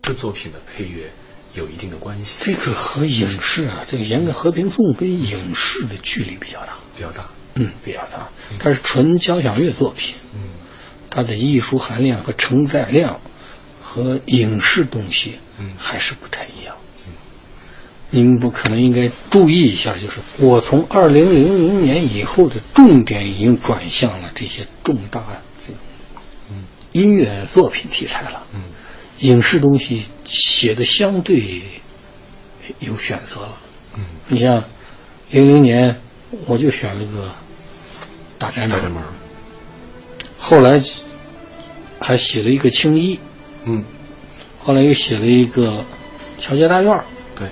这作品的配乐。有一定的关系。这个和影视啊，这个《严格和平颂》跟影视的距离比较大，比较大，嗯，比较大。它是纯交响乐作品，嗯，它的艺术含量和承载量和影视东西，嗯，还是不太一样。嗯，您不可能应该注意一下，就是我从二零零零年以后的重点已经转向了这些重大这种音乐作品题材了，嗯。影视东西写的相对有选择了，嗯，你像零零年我就选了个大宅门，后来还写了一个青衣，嗯，后来又写了一个乔家大院对，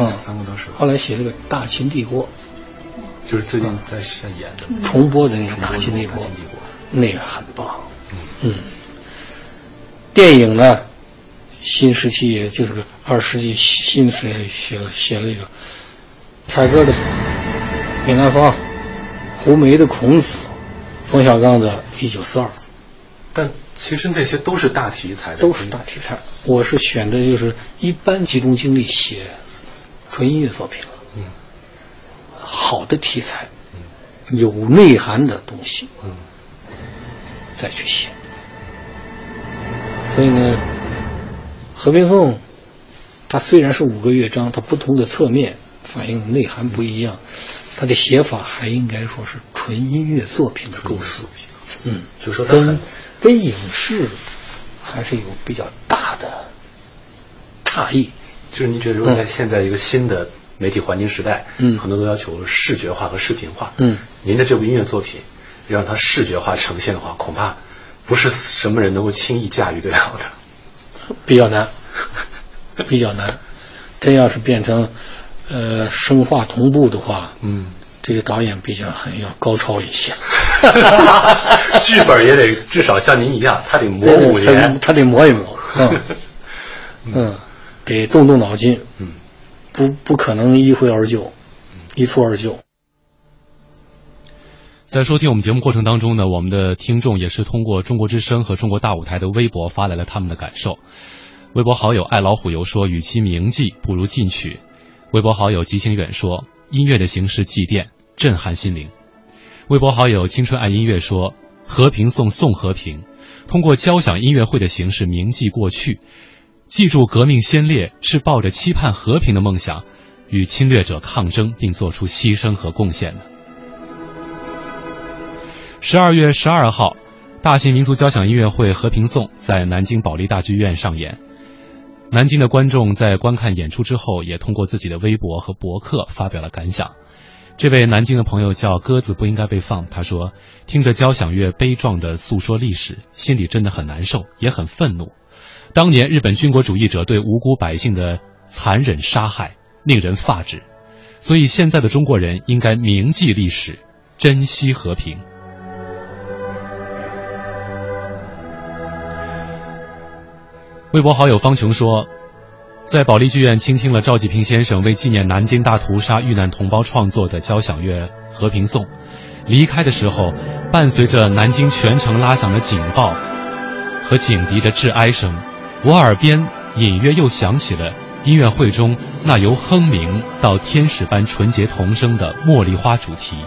嗯，三个都是。后来写了个《大秦帝国》，就是最近在在演的。重播的那个《大秦帝国》，大秦帝国。那个很棒。嗯，电影呢，新时期就是个二十世纪新时代写了写了一个凯歌的《梅兰芳》，胡梅的《孔子》，冯小刚的《一九四二》。但其实那些都是大题材的，都是大题材。我是选的就是一般集中精力写纯音乐作品了。嗯，好的题材，嗯，有内涵的东西，嗯，再去写。所以呢，《和平凤》它虽然是五个乐章，它不同的侧面反映内涵不一样，它的写法还应该说是纯音乐作品的构思。嗯，就是说跟跟影视还是有比较大的差异。就是您觉得，如果在现在一个新的媒体环境时代，嗯，很多都要求视觉化和视频化，嗯，您的这部音乐作品让它视觉化呈现的话，恐怕不是什么人能够轻易驾驭得了的，比较难，比较难。真要是变成呃生化同步的话，嗯。这个导演比较很要高超一些，剧本也得至少像您一样，他得磨五年，他得磨一磨，嗯，嗯，得动动脑筋，嗯，不不可能一挥而就，一蹴而就。在收听我们节目过程当中呢，我们的听众也是通过中国之声和中国大舞台的微博发来了他们的感受。微博好友爱老虎油说：“与其铭记，不如进取。”微博好友吉星远说：“音乐的形式祭奠。”震撼心灵。微博好友青春爱音乐说：“和平颂颂和平，通过交响音乐会的形式铭记过去，记住革命先烈是抱着期盼和平的梦想，与侵略者抗争，并做出牺牲和贡献的。”十二月十二号，大型民族交响音乐会《和平颂》在南京保利大剧院上演。南京的观众在观看演出之后，也通过自己的微博和博客发表了感想。这位南京的朋友叫鸽子不应该被放。他说：“听着交响乐悲壮的诉说历史，心里真的很难受，也很愤怒。当年日本军国主义者对无辜百姓的残忍杀害，令人发指。所以现在的中国人应该铭记历史，珍惜和平。”微博好友方琼说。在保利剧院倾听了赵季平先生为纪念南京大屠杀遇难同胞创作的交响乐《和平颂》，离开的时候，伴随着南京全城拉响的警报和警笛的致哀声，我耳边隐约又响起了音乐会中那由哼鸣到天使般纯洁童声的茉莉花主题，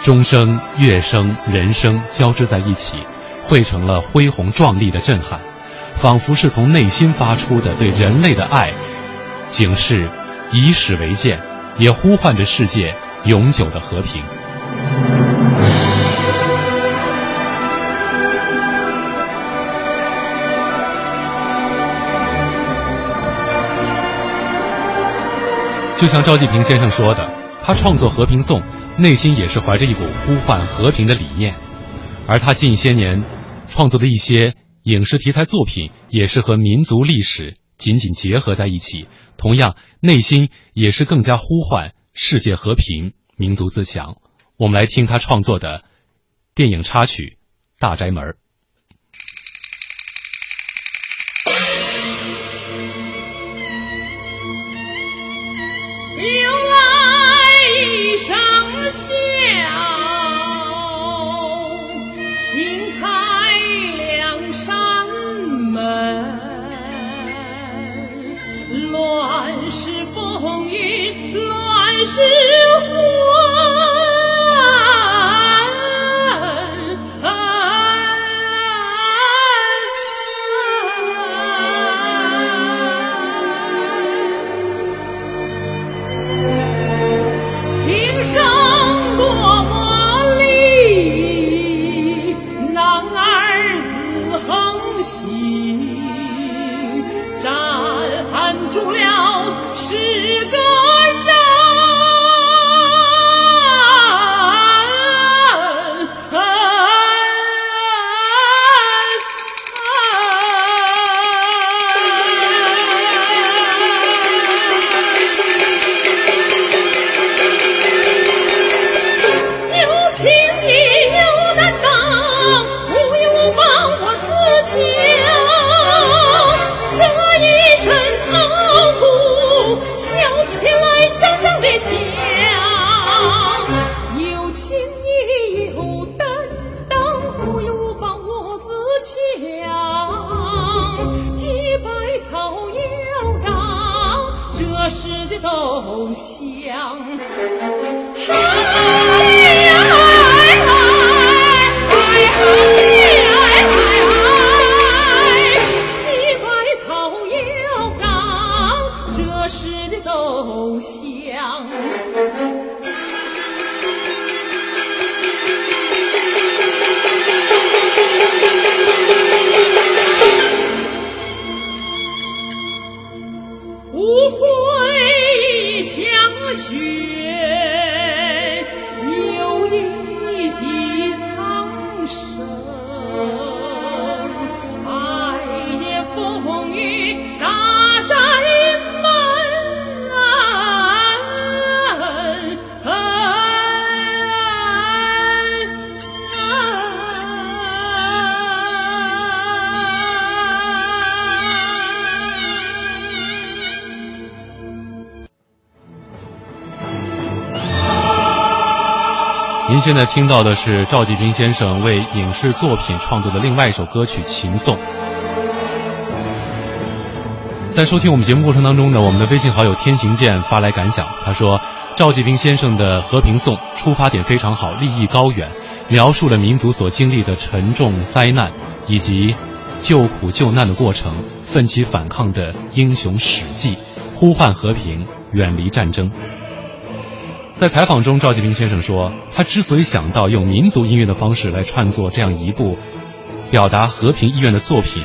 钟声、乐声、人声交织在一起，汇成了恢宏壮丽的震撼。仿佛是从内心发出的对人类的爱，警示以史为鉴，也呼唤着世界永久的和平。就像赵季平先生说的，他创作《和平颂》，内心也是怀着一股呼唤和平的理念，而他近些年创作的一些。影视题材作品也是和民族历史紧紧结合在一起，同样内心也是更加呼唤世界和平、民族自强。我们来听他创作的电影插曲《大宅门》。现在听到的是赵继平先生为影视作品创作的另外一首歌曲《秦颂》。在收听我们节目过程当中呢，我们的微信好友天行健发来感想，他说：“赵继平先生的《和平颂》出发点非常好，立意高远，描述了民族所经历的沉重灾难以及救苦救难的过程，奋起反抗的英雄史记，呼唤和平，远离战争。”在采访中，赵继平先生说，他之所以想到用民族音乐的方式来创作这样一部表达和平意愿的作品，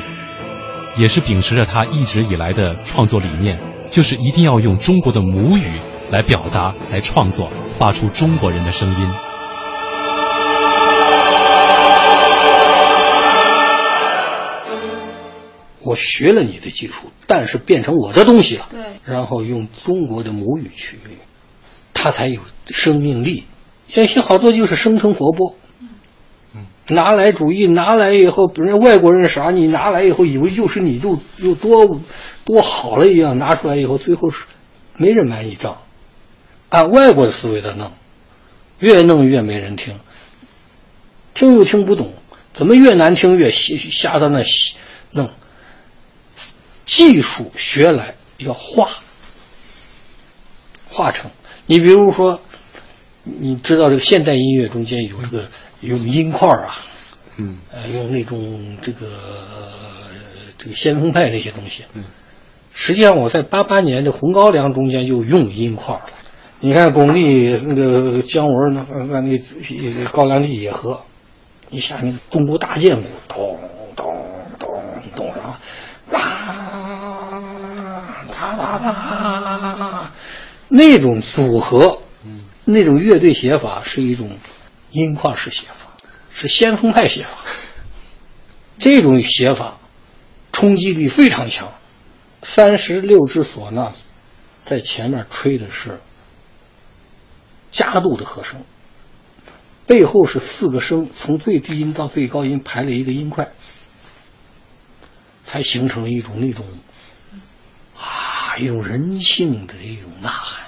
也是秉持着他一直以来的创作理念，就是一定要用中国的母语来表达、来创作，发出中国人的声音。我学了你的技术，但是变成我的东西了。对，然后用中国的母语去。它才有生命力，有些好多就是生吞活剥。拿来主义拿来以后，人家外国人啥，你拿来以后以为就是你就有多多好了一样，拿出来以后最后是没人买你账。按外国的思维在弄，越弄越没人听，听又听不懂，怎么越难听越瞎瞎在那弄？技术学来要化，化成。你比如说，你知道这个现代音乐中间有这个用音块啊，嗯，呃，用那种这个这个先锋派那些东西，嗯，实际上我在八八年的红高粱中间就用音块了。你看巩俐那个姜文那那那高粱地野河，一下那中国大剑鼓，咚咚咚咚上，啦啦啦啦。那种组合，那种乐队写法是一种音块式写法，是先锋派写法。这种写法冲击力非常强。三十六支唢呐在前面吹的是加度的和声，背后是四个声从最低音到最高音排了一个音块，才形成了一种那种。一种人性的一种呐喊。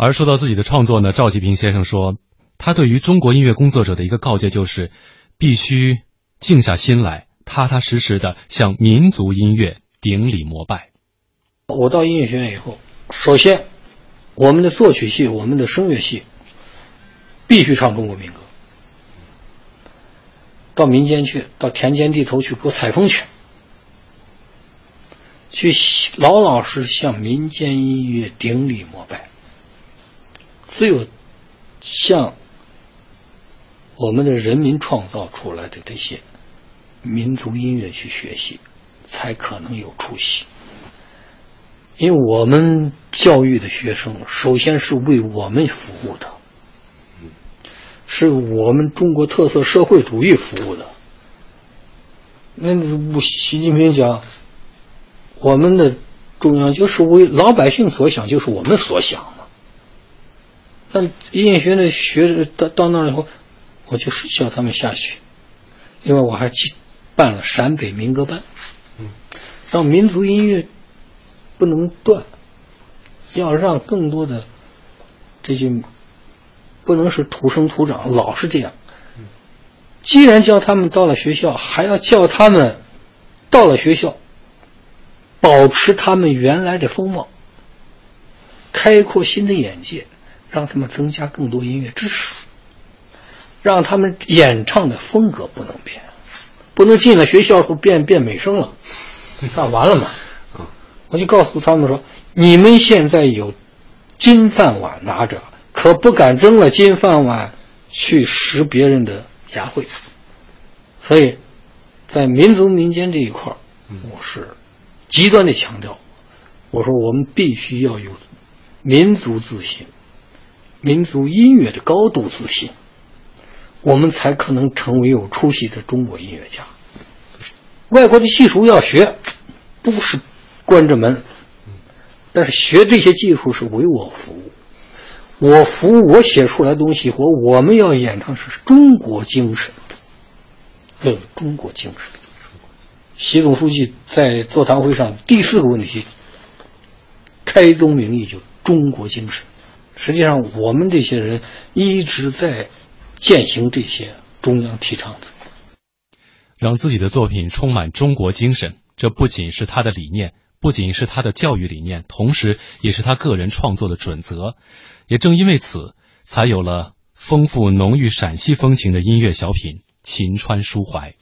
而说到自己的创作呢，赵继平先生说，他对于中国音乐工作者的一个告诫就是，必须静下心来，踏踏实实的向民族音乐顶礼膜拜。我到音乐学院以后，首先，我们的作曲系、我们的声乐系，必须唱中国民歌。到民间去，到田间地头去给我采风去，去老老实实向民间音乐顶礼膜拜。只有向我们的人民创造出来的这些民族音乐去学习，才可能有出息。因为我们教育的学生，首先是为我们服务的，是我们中国特色社会主义服务的。那习近平讲，我们的中央就是为老百姓所想，就是我们所想嘛。那音乐学的学到到那儿以后，我就是叫他们下去，因为我还办了陕北民歌班，让民族音乐。不能断，要让更多的这些不能是土生土长，老是这样。既然叫他们到了学校，还要叫他们到了学校保持他们原来的风貌，开阔新的眼界，让他们增加更多音乐知识，让他们演唱的风格不能变，不能进了学校后变变美声了，那完了嘛。我就告诉他们说：“你们现在有金饭碗拿着，可不敢扔了金饭碗去拾别人的牙慧。所以，在民族民间这一块我是极端的强调，我说我们必须要有民族自信，民族音乐的高度自信，我们才可能成为有出息的中国音乐家。外国的技术要学，不是。”关着门，但是学这些技术是为我服务，我服务我写出来东西和我们要演唱是中国精神，要有中国精神。习总书记在座谈会上第四个问题，开宗明义就中国精神。实际上，我们这些人一直在践行这些中央提倡的，让自己的作品充满中国精神。这不仅是他的理念。不仅是他的教育理念，同时也是他个人创作的准则。也正因为此，才有了丰富浓郁陕西风情的音乐小品《秦川抒怀》。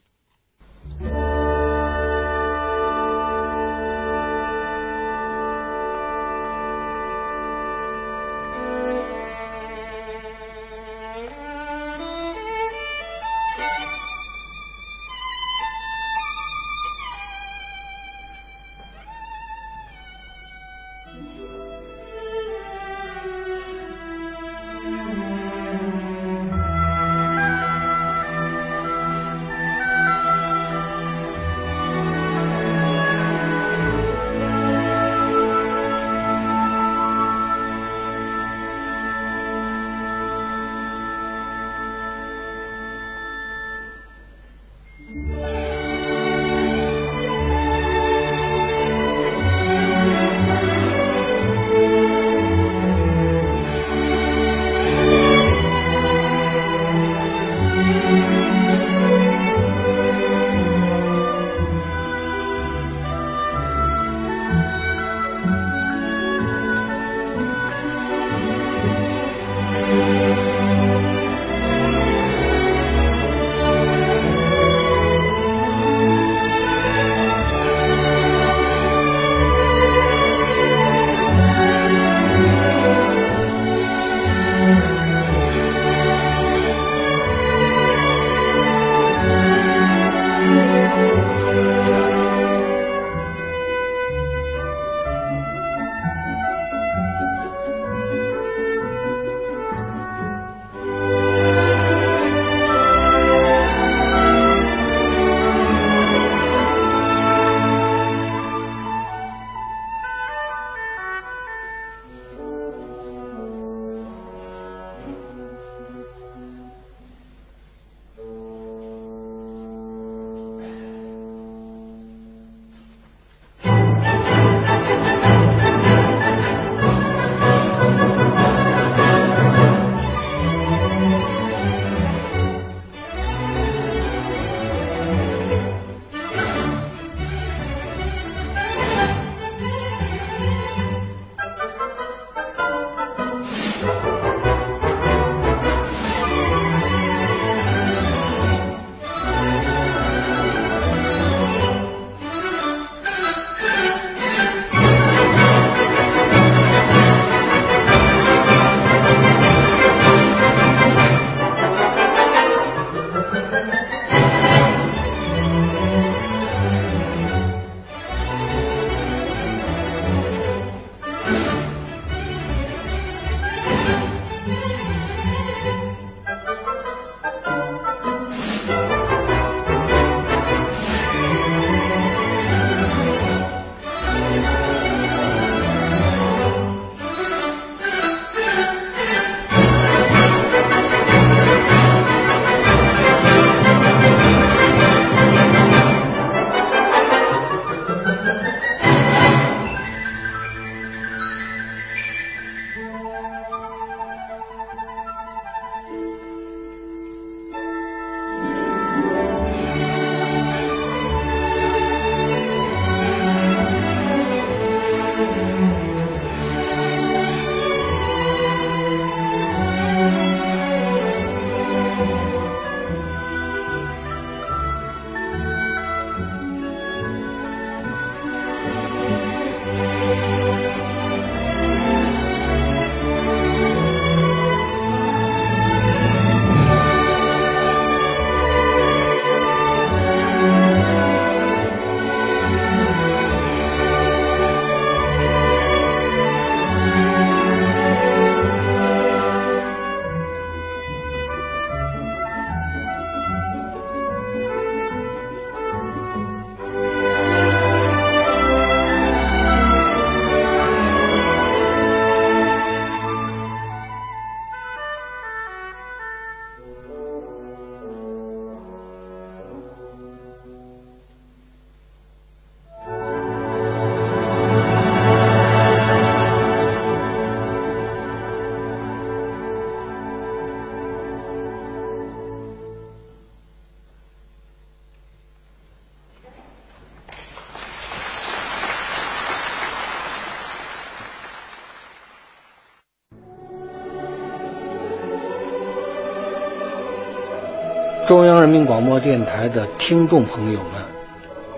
人民广播电台的听众朋友们，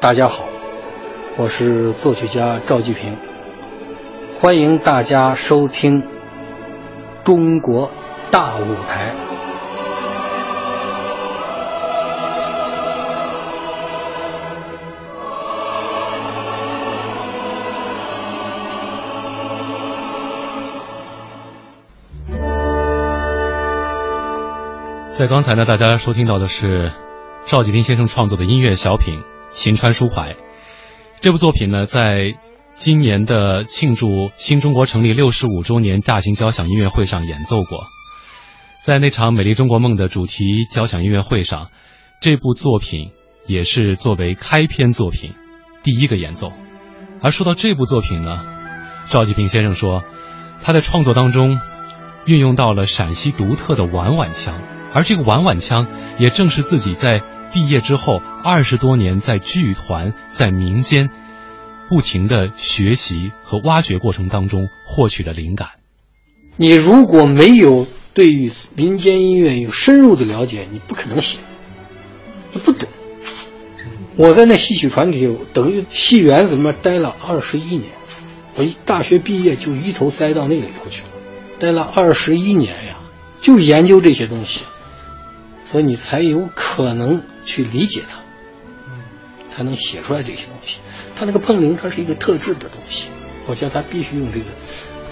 大家好，我是作曲家赵继平，欢迎大家收听《中国大舞台》。在刚才呢，大家收听到的是赵继平先生创作的音乐小品《秦川抒怀》。这部作品呢，在今年的庆祝新中国成立六十五周年大型交响音乐会上演奏过。在那场“美丽中国梦”的主题交响音乐会上，这部作品也是作为开篇作品第一个演奏。而说到这部作品呢，赵继平先生说，他在创作当中运用到了陕西独特的碗碗腔。而这个碗碗腔，也正是自己在毕业之后二十多年在剧团、在民间不停的学习和挖掘过程当中获取的灵感。你如果没有对于民间音乐有深入的了解，你不可能写，你不懂。我在那戏曲团体等于戏园子里面待了二十一年，我一大学毕业就一头栽到那里头去了，待了二十一年呀，就研究这些东西。所以你才有可能去理解它，才能写出来这些东西。它那个碰铃，它是一个特制的东西，我叫它必须用这个。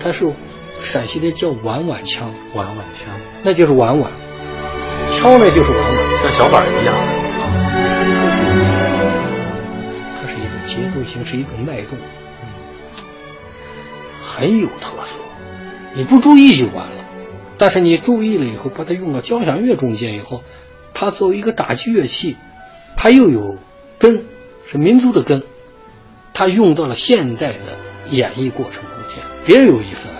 它是陕西的叫碗碗腔，碗碗腔，那就是碗碗，敲呢就是碗碗，像小板一样。它是一种节奏型，是一种脉动，很有特色。你不注意就完了。但是你注意了以后，把它用到交响乐中间以后，它作为一个打击乐器，它又有根，是民族的根，它用到了现代的演绎过程中间，别有一番。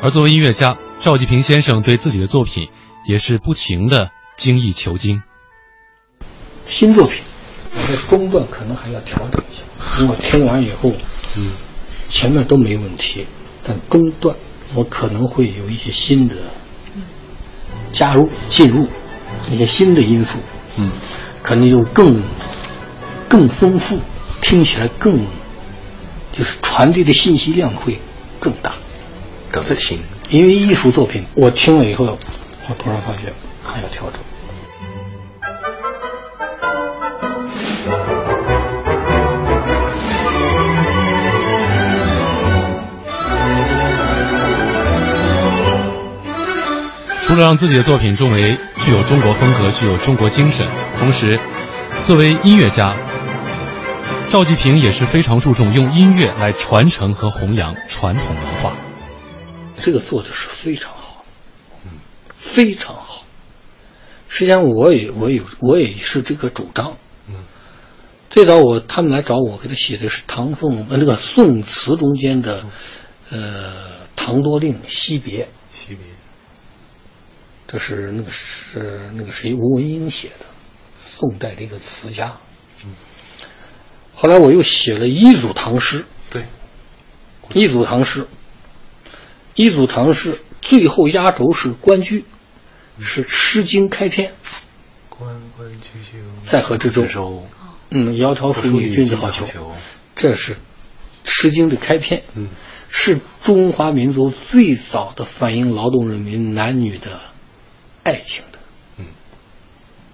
而作为音乐家，赵继平先生对自己的作品也是不停的精益求精。新作品，我在中段可能还要调整一下，因为我听完以后，嗯，前面都没问题，但中段。我可能会有一些新的加入、进入一些新的因素，嗯，可能就更更丰富，听起来更就是传递的信息量会更大。等着听，因为艺术作品，我听了以后，我突然发觉还要调整。除了让自己的作品更为具有中国风格、具有中国精神，同时，作为音乐家，赵继平也是非常注重用音乐来传承和弘扬传统文化。这个做的是非常好，嗯，非常好。实际上，我也我有我也是这个主张。嗯，最早我他们来找我，给他写的是唐宋呃那个宋词中间的，呃《唐多令》《惜别》。惜别。这是那个是那个谁吴文英写的，宋代的一个词家。嗯，后来我又写了一组唐诗。对，一组唐诗，一组唐诗，最后压轴是关雎，是《诗经》开篇。关关雎鸠，在河之洲。嗯，窈窕淑女，君子好逑。这是《诗经》的开篇。嗯，是中华民族最早的反映劳动人民男女的。爱情的，嗯，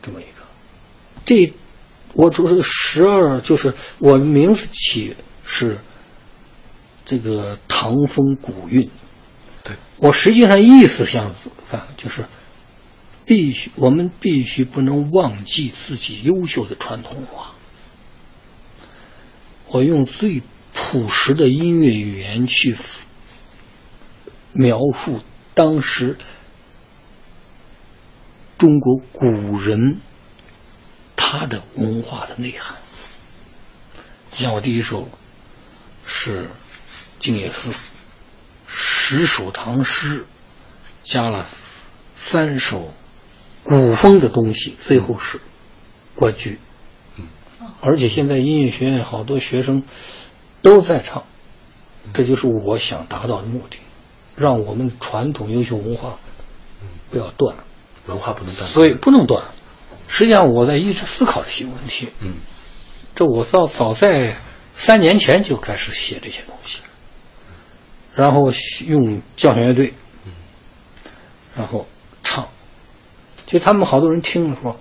这么一个，这我主是十二，就是我名字起是这个唐风古韵，对。我实际上意思像看就是必须我们必须不能忘记自己优秀的传统文化，我用最朴实的音乐语言去描述当时。中国古人他的文化的内涵，像我第一首是《静夜思》，十首唐诗加了三首古风的东西，最后是关雎。而且现在音乐学院好多学生都在唱，这就是我想达到的目的，让我们传统优秀文化不要断。文化不能断。所以不能断。实际上，我在一直思考这些问题。嗯，这我早早在三年前就开始写这些东西，然后用交响乐队，然后唱。就他们好多人听了说，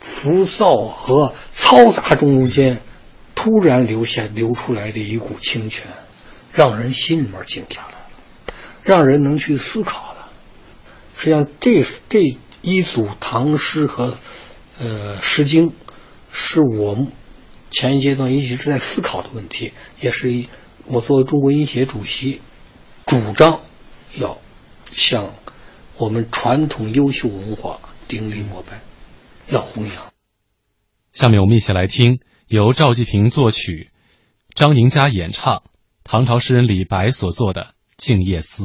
浮躁和嘈杂中间，突然流下流出来的一股清泉，让人心里面静下来了，让人能去思考了。实际上，这这一组唐诗和呃诗经，是我前一阶段一直在思考的问题，也是我作为中国音协主席，主张要向我们传统优秀文化顶礼膜拜，要弘扬。下面我们一起来听由赵季平作曲、张宁佳演唱唐朝诗人李白所作的《静夜思》。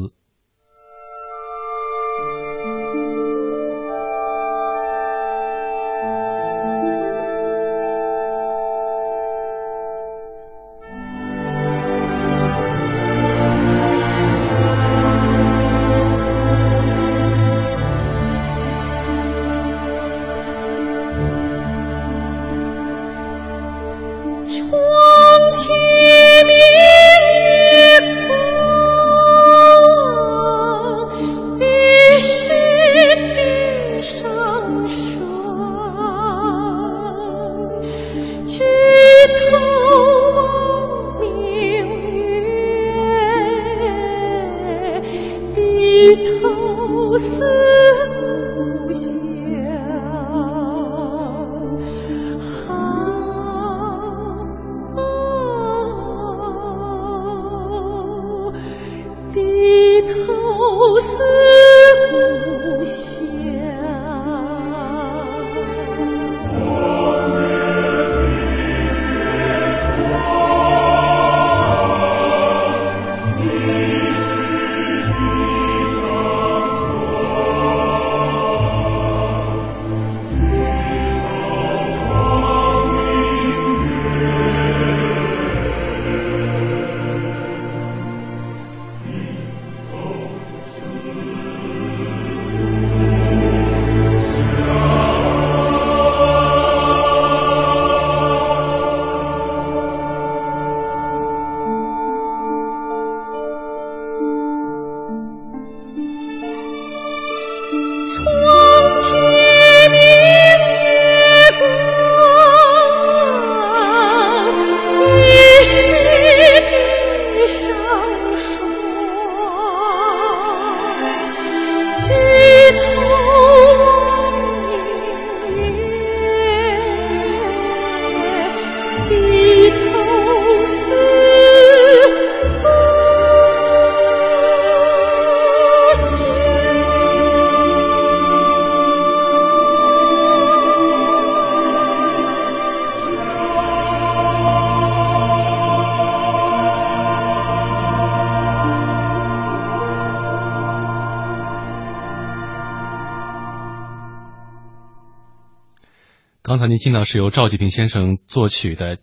听到是由赵季平先生作曲的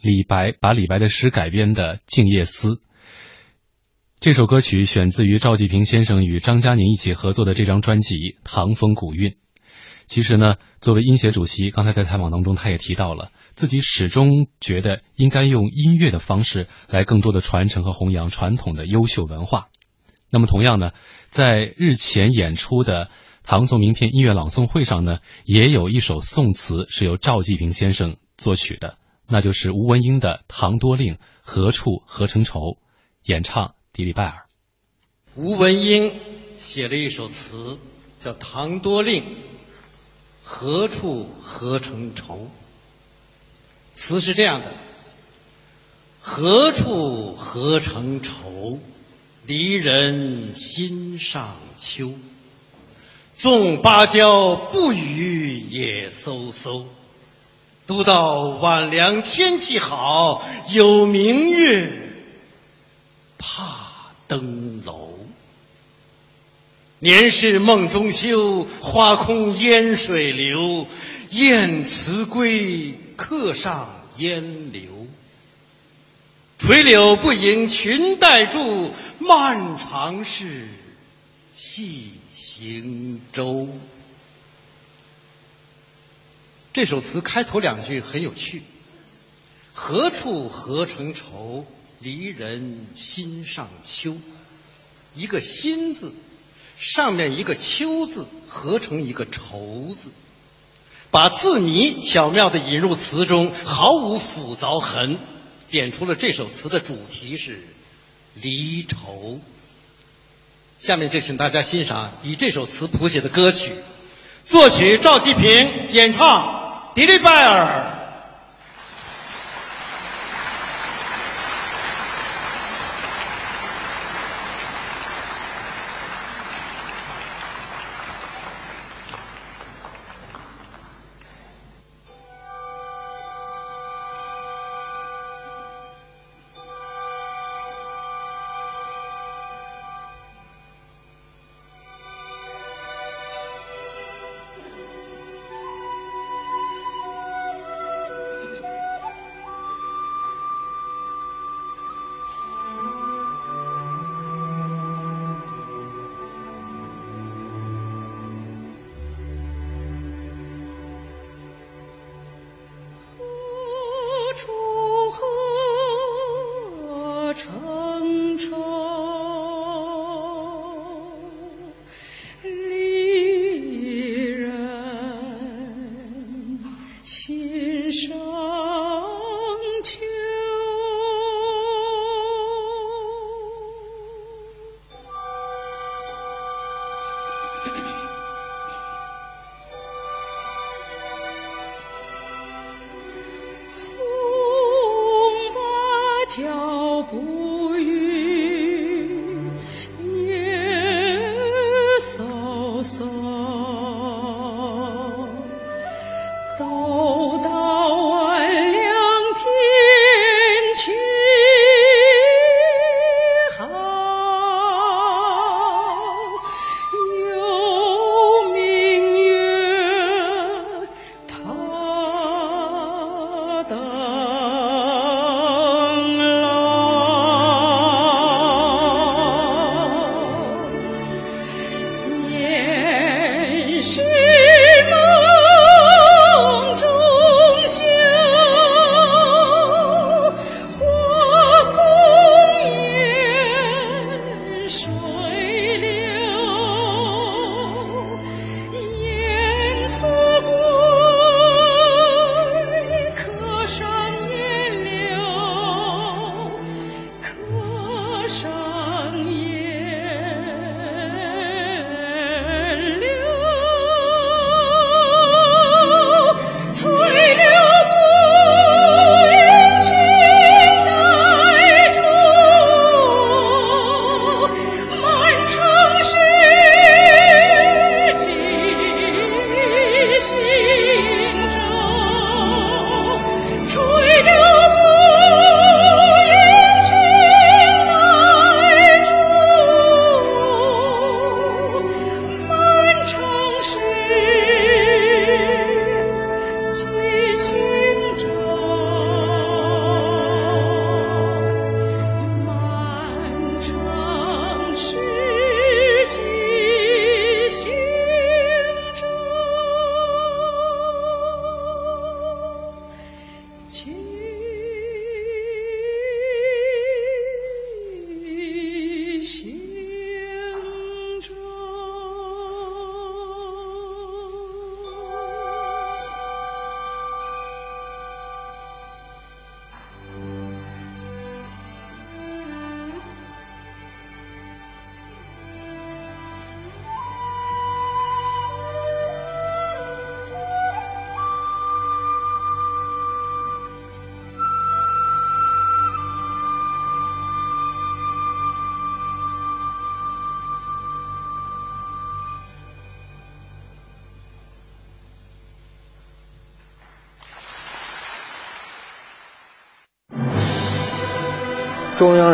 李白把李白的诗改编的《静夜思》。这首歌曲选自于赵季平先生与张嘉宁一起合作的这张专辑《唐风古韵》。其实呢，作为音协主席，刚才在采访当中他也提到了，自己始终觉得应该用音乐的方式来更多的传承和弘扬传统的优秀文化。那么同样呢，在日前演出的。唐宋名篇音乐朗诵会上呢，也有一首宋词是由赵季平先生作曲的，那就是吴文英的《唐多令》，何处何成愁？演唱迪丽拜尔。吴文英写了一首词，叫《唐多令》，何处何成愁？词是这样的：何处何成愁？离人心上秋。纵芭蕉不语也飕飕，独到晚凉天气好，有明月，怕登楼。年是梦中休，花空烟水流。燕辞归，客上烟流。垂柳不迎裙带住，漫长是。细行舟。这首词开头两句很有趣：“何处何成愁，离人心上秋。”一个“心”字，上面一个“秋”字，合成一个“愁”字，把字谜巧妙地引入词中，毫无斧凿痕，点出了这首词的主题是离愁。下面就请大家欣赏以这首词谱写的歌曲，作曲赵继平，演唱迪丽拜尔。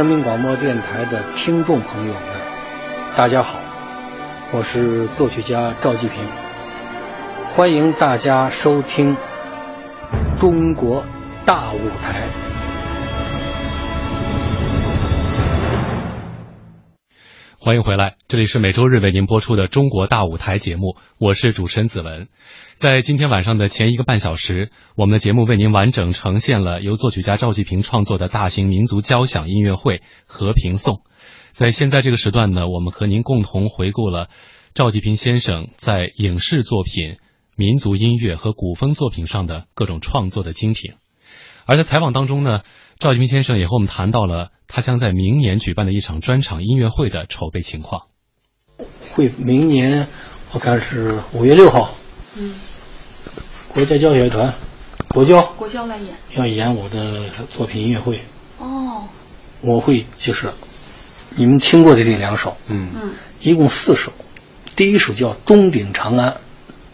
人民广播电台的听众朋友们，大家好，我是作曲家赵继平，欢迎大家收听《中国大舞台》。欢迎回来，这里是每周日为您播出的《中国大舞台》节目，我是主持人子文。在今天晚上的前一个半小时，我们的节目为您完整呈现了由作曲家赵季平创作的大型民族交响音乐会《和平颂》。在现在这个时段呢，我们和您共同回顾了赵季平先生在影视作品、民族音乐和古风作品上的各种创作的精品。而在采访当中呢，赵季平先生也和我们谈到了他将在明年举办的一场专场音乐会的筹备情况。会明年我看是五月六号，嗯，国家交响乐团，国交。国交来演。要演我的作品音乐会，哦，我会就是你们听过的这两首，嗯。嗯。一共四首，第一首叫《钟鼎长安》，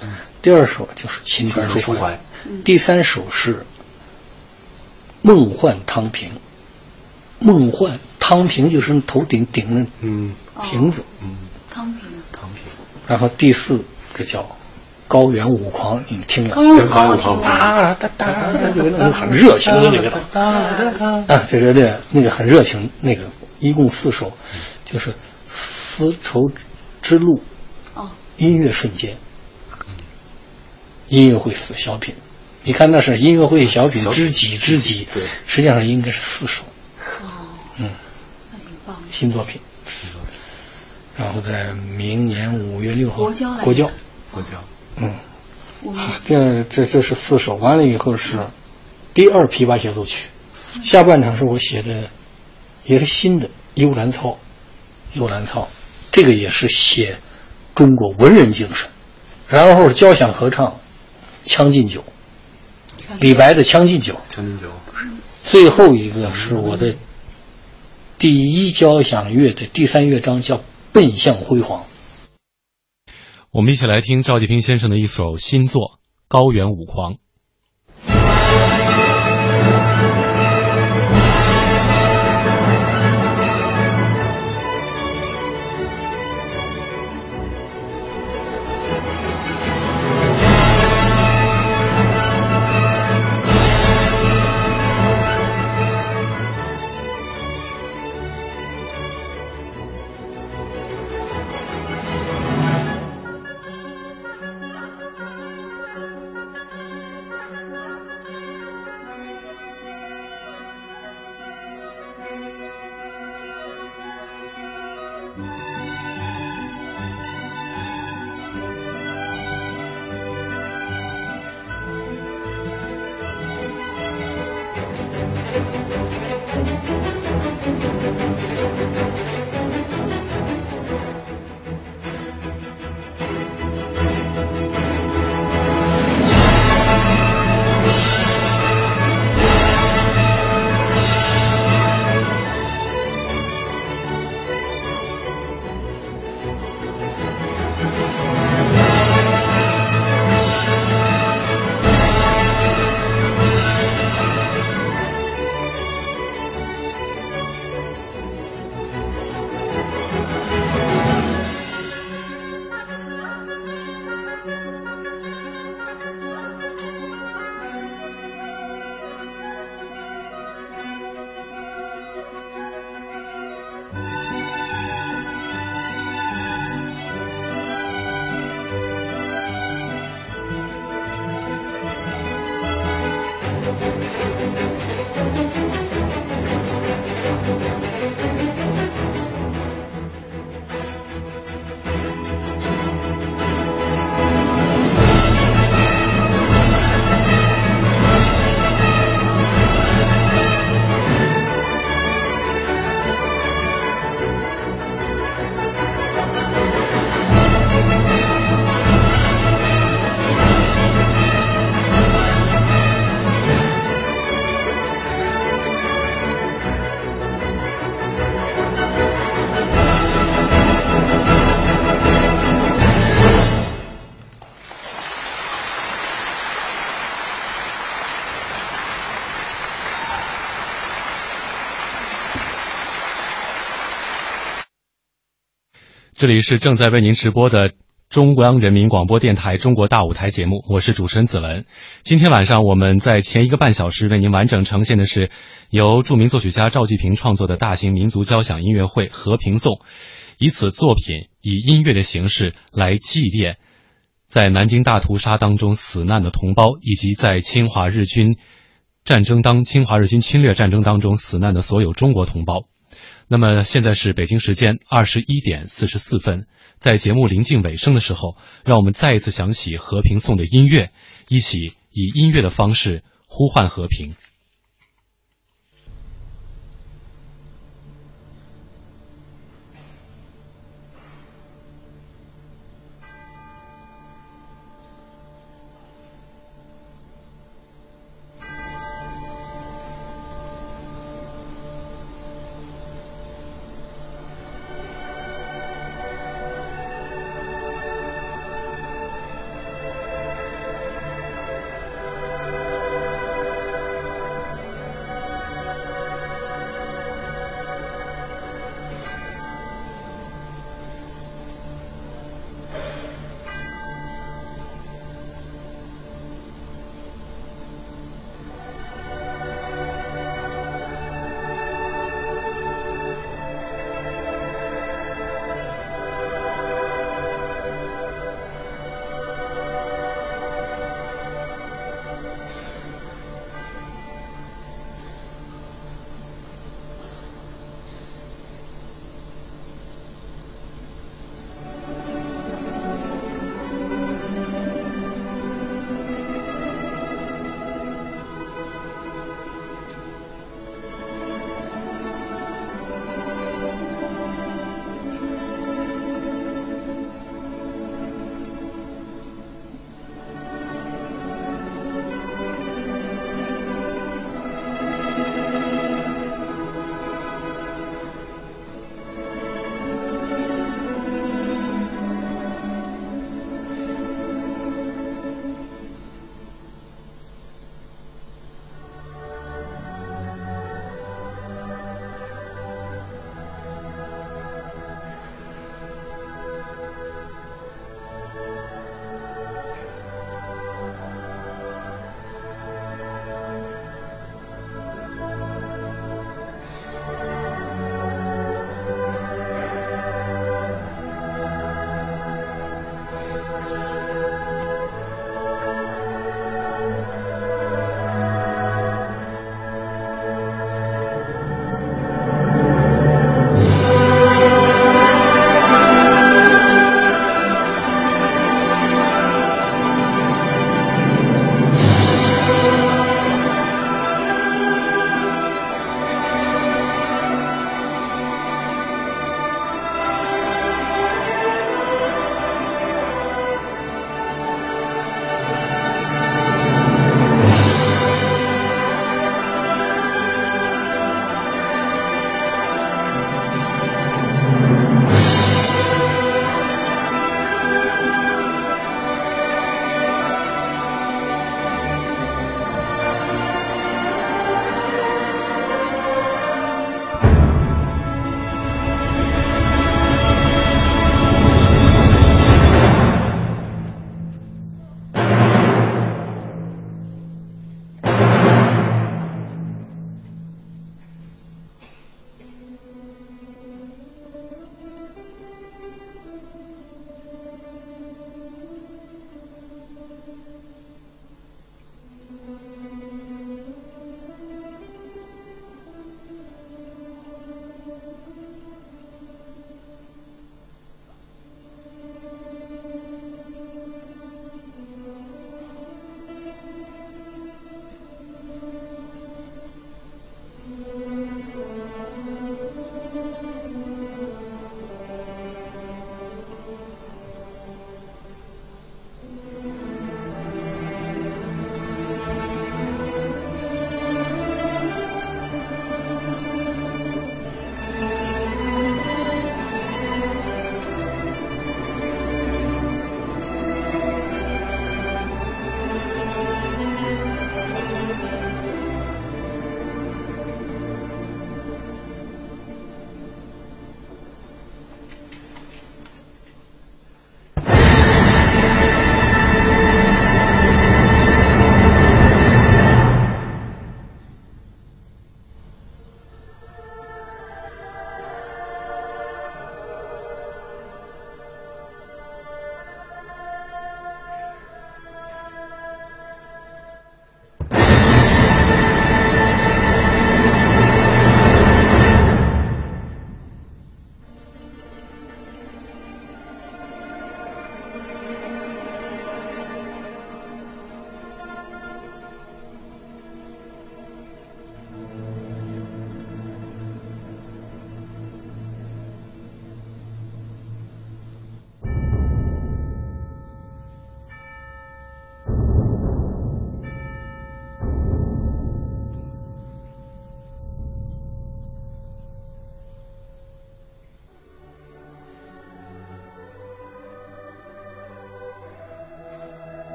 嗯。第二首就是《秦川抒怀》，第三首是《梦幻汤瓶》。梦幻汤瓶就是头顶顶的嗯。瓶子，嗯，汤瓶。汤瓶，然后第四个叫《高原舞狂》，你们听了？高？原真高原狂哒哒哒哒，这个那个很热情的那个。啊，这是那个那个很热情，那个一共四首，就是丝绸之路哦，音乐瞬间，音乐会死小品，你看那是音乐会小品知己知己，对。实际上应该是四首，哦，嗯，那挺棒的。新作品。然后在明年五月六号，国交国交。国交，嗯，这这这是四首，完了以后是第二琵琶协奏曲，下半场是我写的，也是新的《幽兰操》，《幽兰操》这个也是写中国文人精神，然后是交响合唱《将进酒》，李白的《将进酒》，将进酒，最后一个是我的第一交响乐的第三乐章，叫《奔向辉煌》。我们一起来听赵继平先生的一首新作《高原舞狂》。这里是正在为您直播的中央人民广播电台《中国大舞台》节目，我是主持人子文。今天晚上我们在前一个半小时为您完整呈现的是由著名作曲家赵季平创作的大型民族交响音乐会《和平颂》，以此作品以音乐的形式来祭奠在南京大屠杀当中死难的同胞，以及在侵华日军战争当侵华日军侵略战争当中死难的所有中国同胞。那么现在是北京时间二十一点四十四分，在节目临近尾声的时候，让我们再一次响起和平颂的音乐，一起以音乐的方式呼唤和平。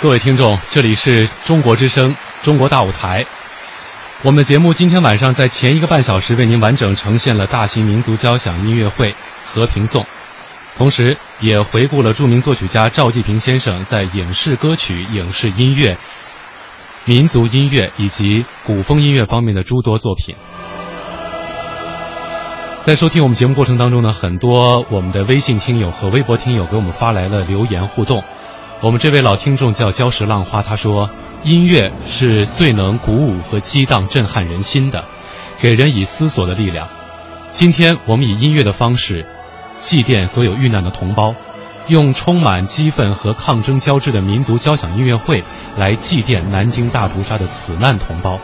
各位听众，这里是中国之声《中国大舞台》。我们的节目今天晚上在前一个半小时为您完整呈现了大型民族交响音乐会《和平颂》，同时也回顾了著名作曲家赵季平先生在影视歌曲、影视音乐、民族音乐以及古风音乐方面的诸多作品。在收听我们节目过程当中呢，很多我们的微信听友和微博听友给我们发来了留言互动。我们这位老听众叫礁石浪花，他说：“音乐是最能鼓舞和激荡、震撼人心的，给人以思索的力量。今天我们以音乐的方式祭奠所有遇难的同胞，用充满激愤和抗争交织的民族交响音乐会来祭奠南京大屠杀的死难同胞，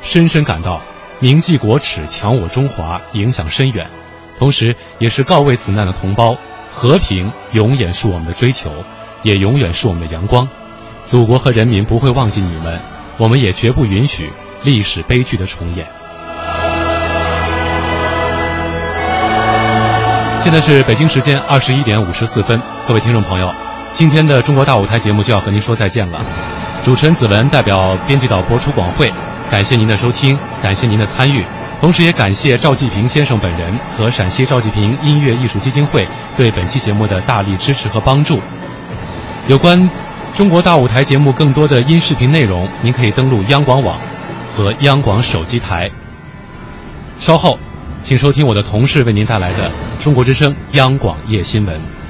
深深感到。”铭记国耻，强我中华，影响深远，同时也是告慰死难的同胞：和平永远是我们的追求，也永远是我们的阳光。祖国和人民不会忘记你们，我们也绝不允许历史悲剧的重演。现在是北京时间二十一点五十四分，各位听众朋友，今天的中国大舞台节目就要和您说再见了。主持人子文代表编辑导播楚广慧。感谢您的收听，感谢您的参与，同时也感谢赵季平先生本人和陕西赵季平音乐艺术基金会对本期节目的大力支持和帮助。有关中国大舞台节目更多的音视频内容，您可以登录央广网和央广手机台。稍后，请收听我的同事为您带来的中国之声央广夜新闻。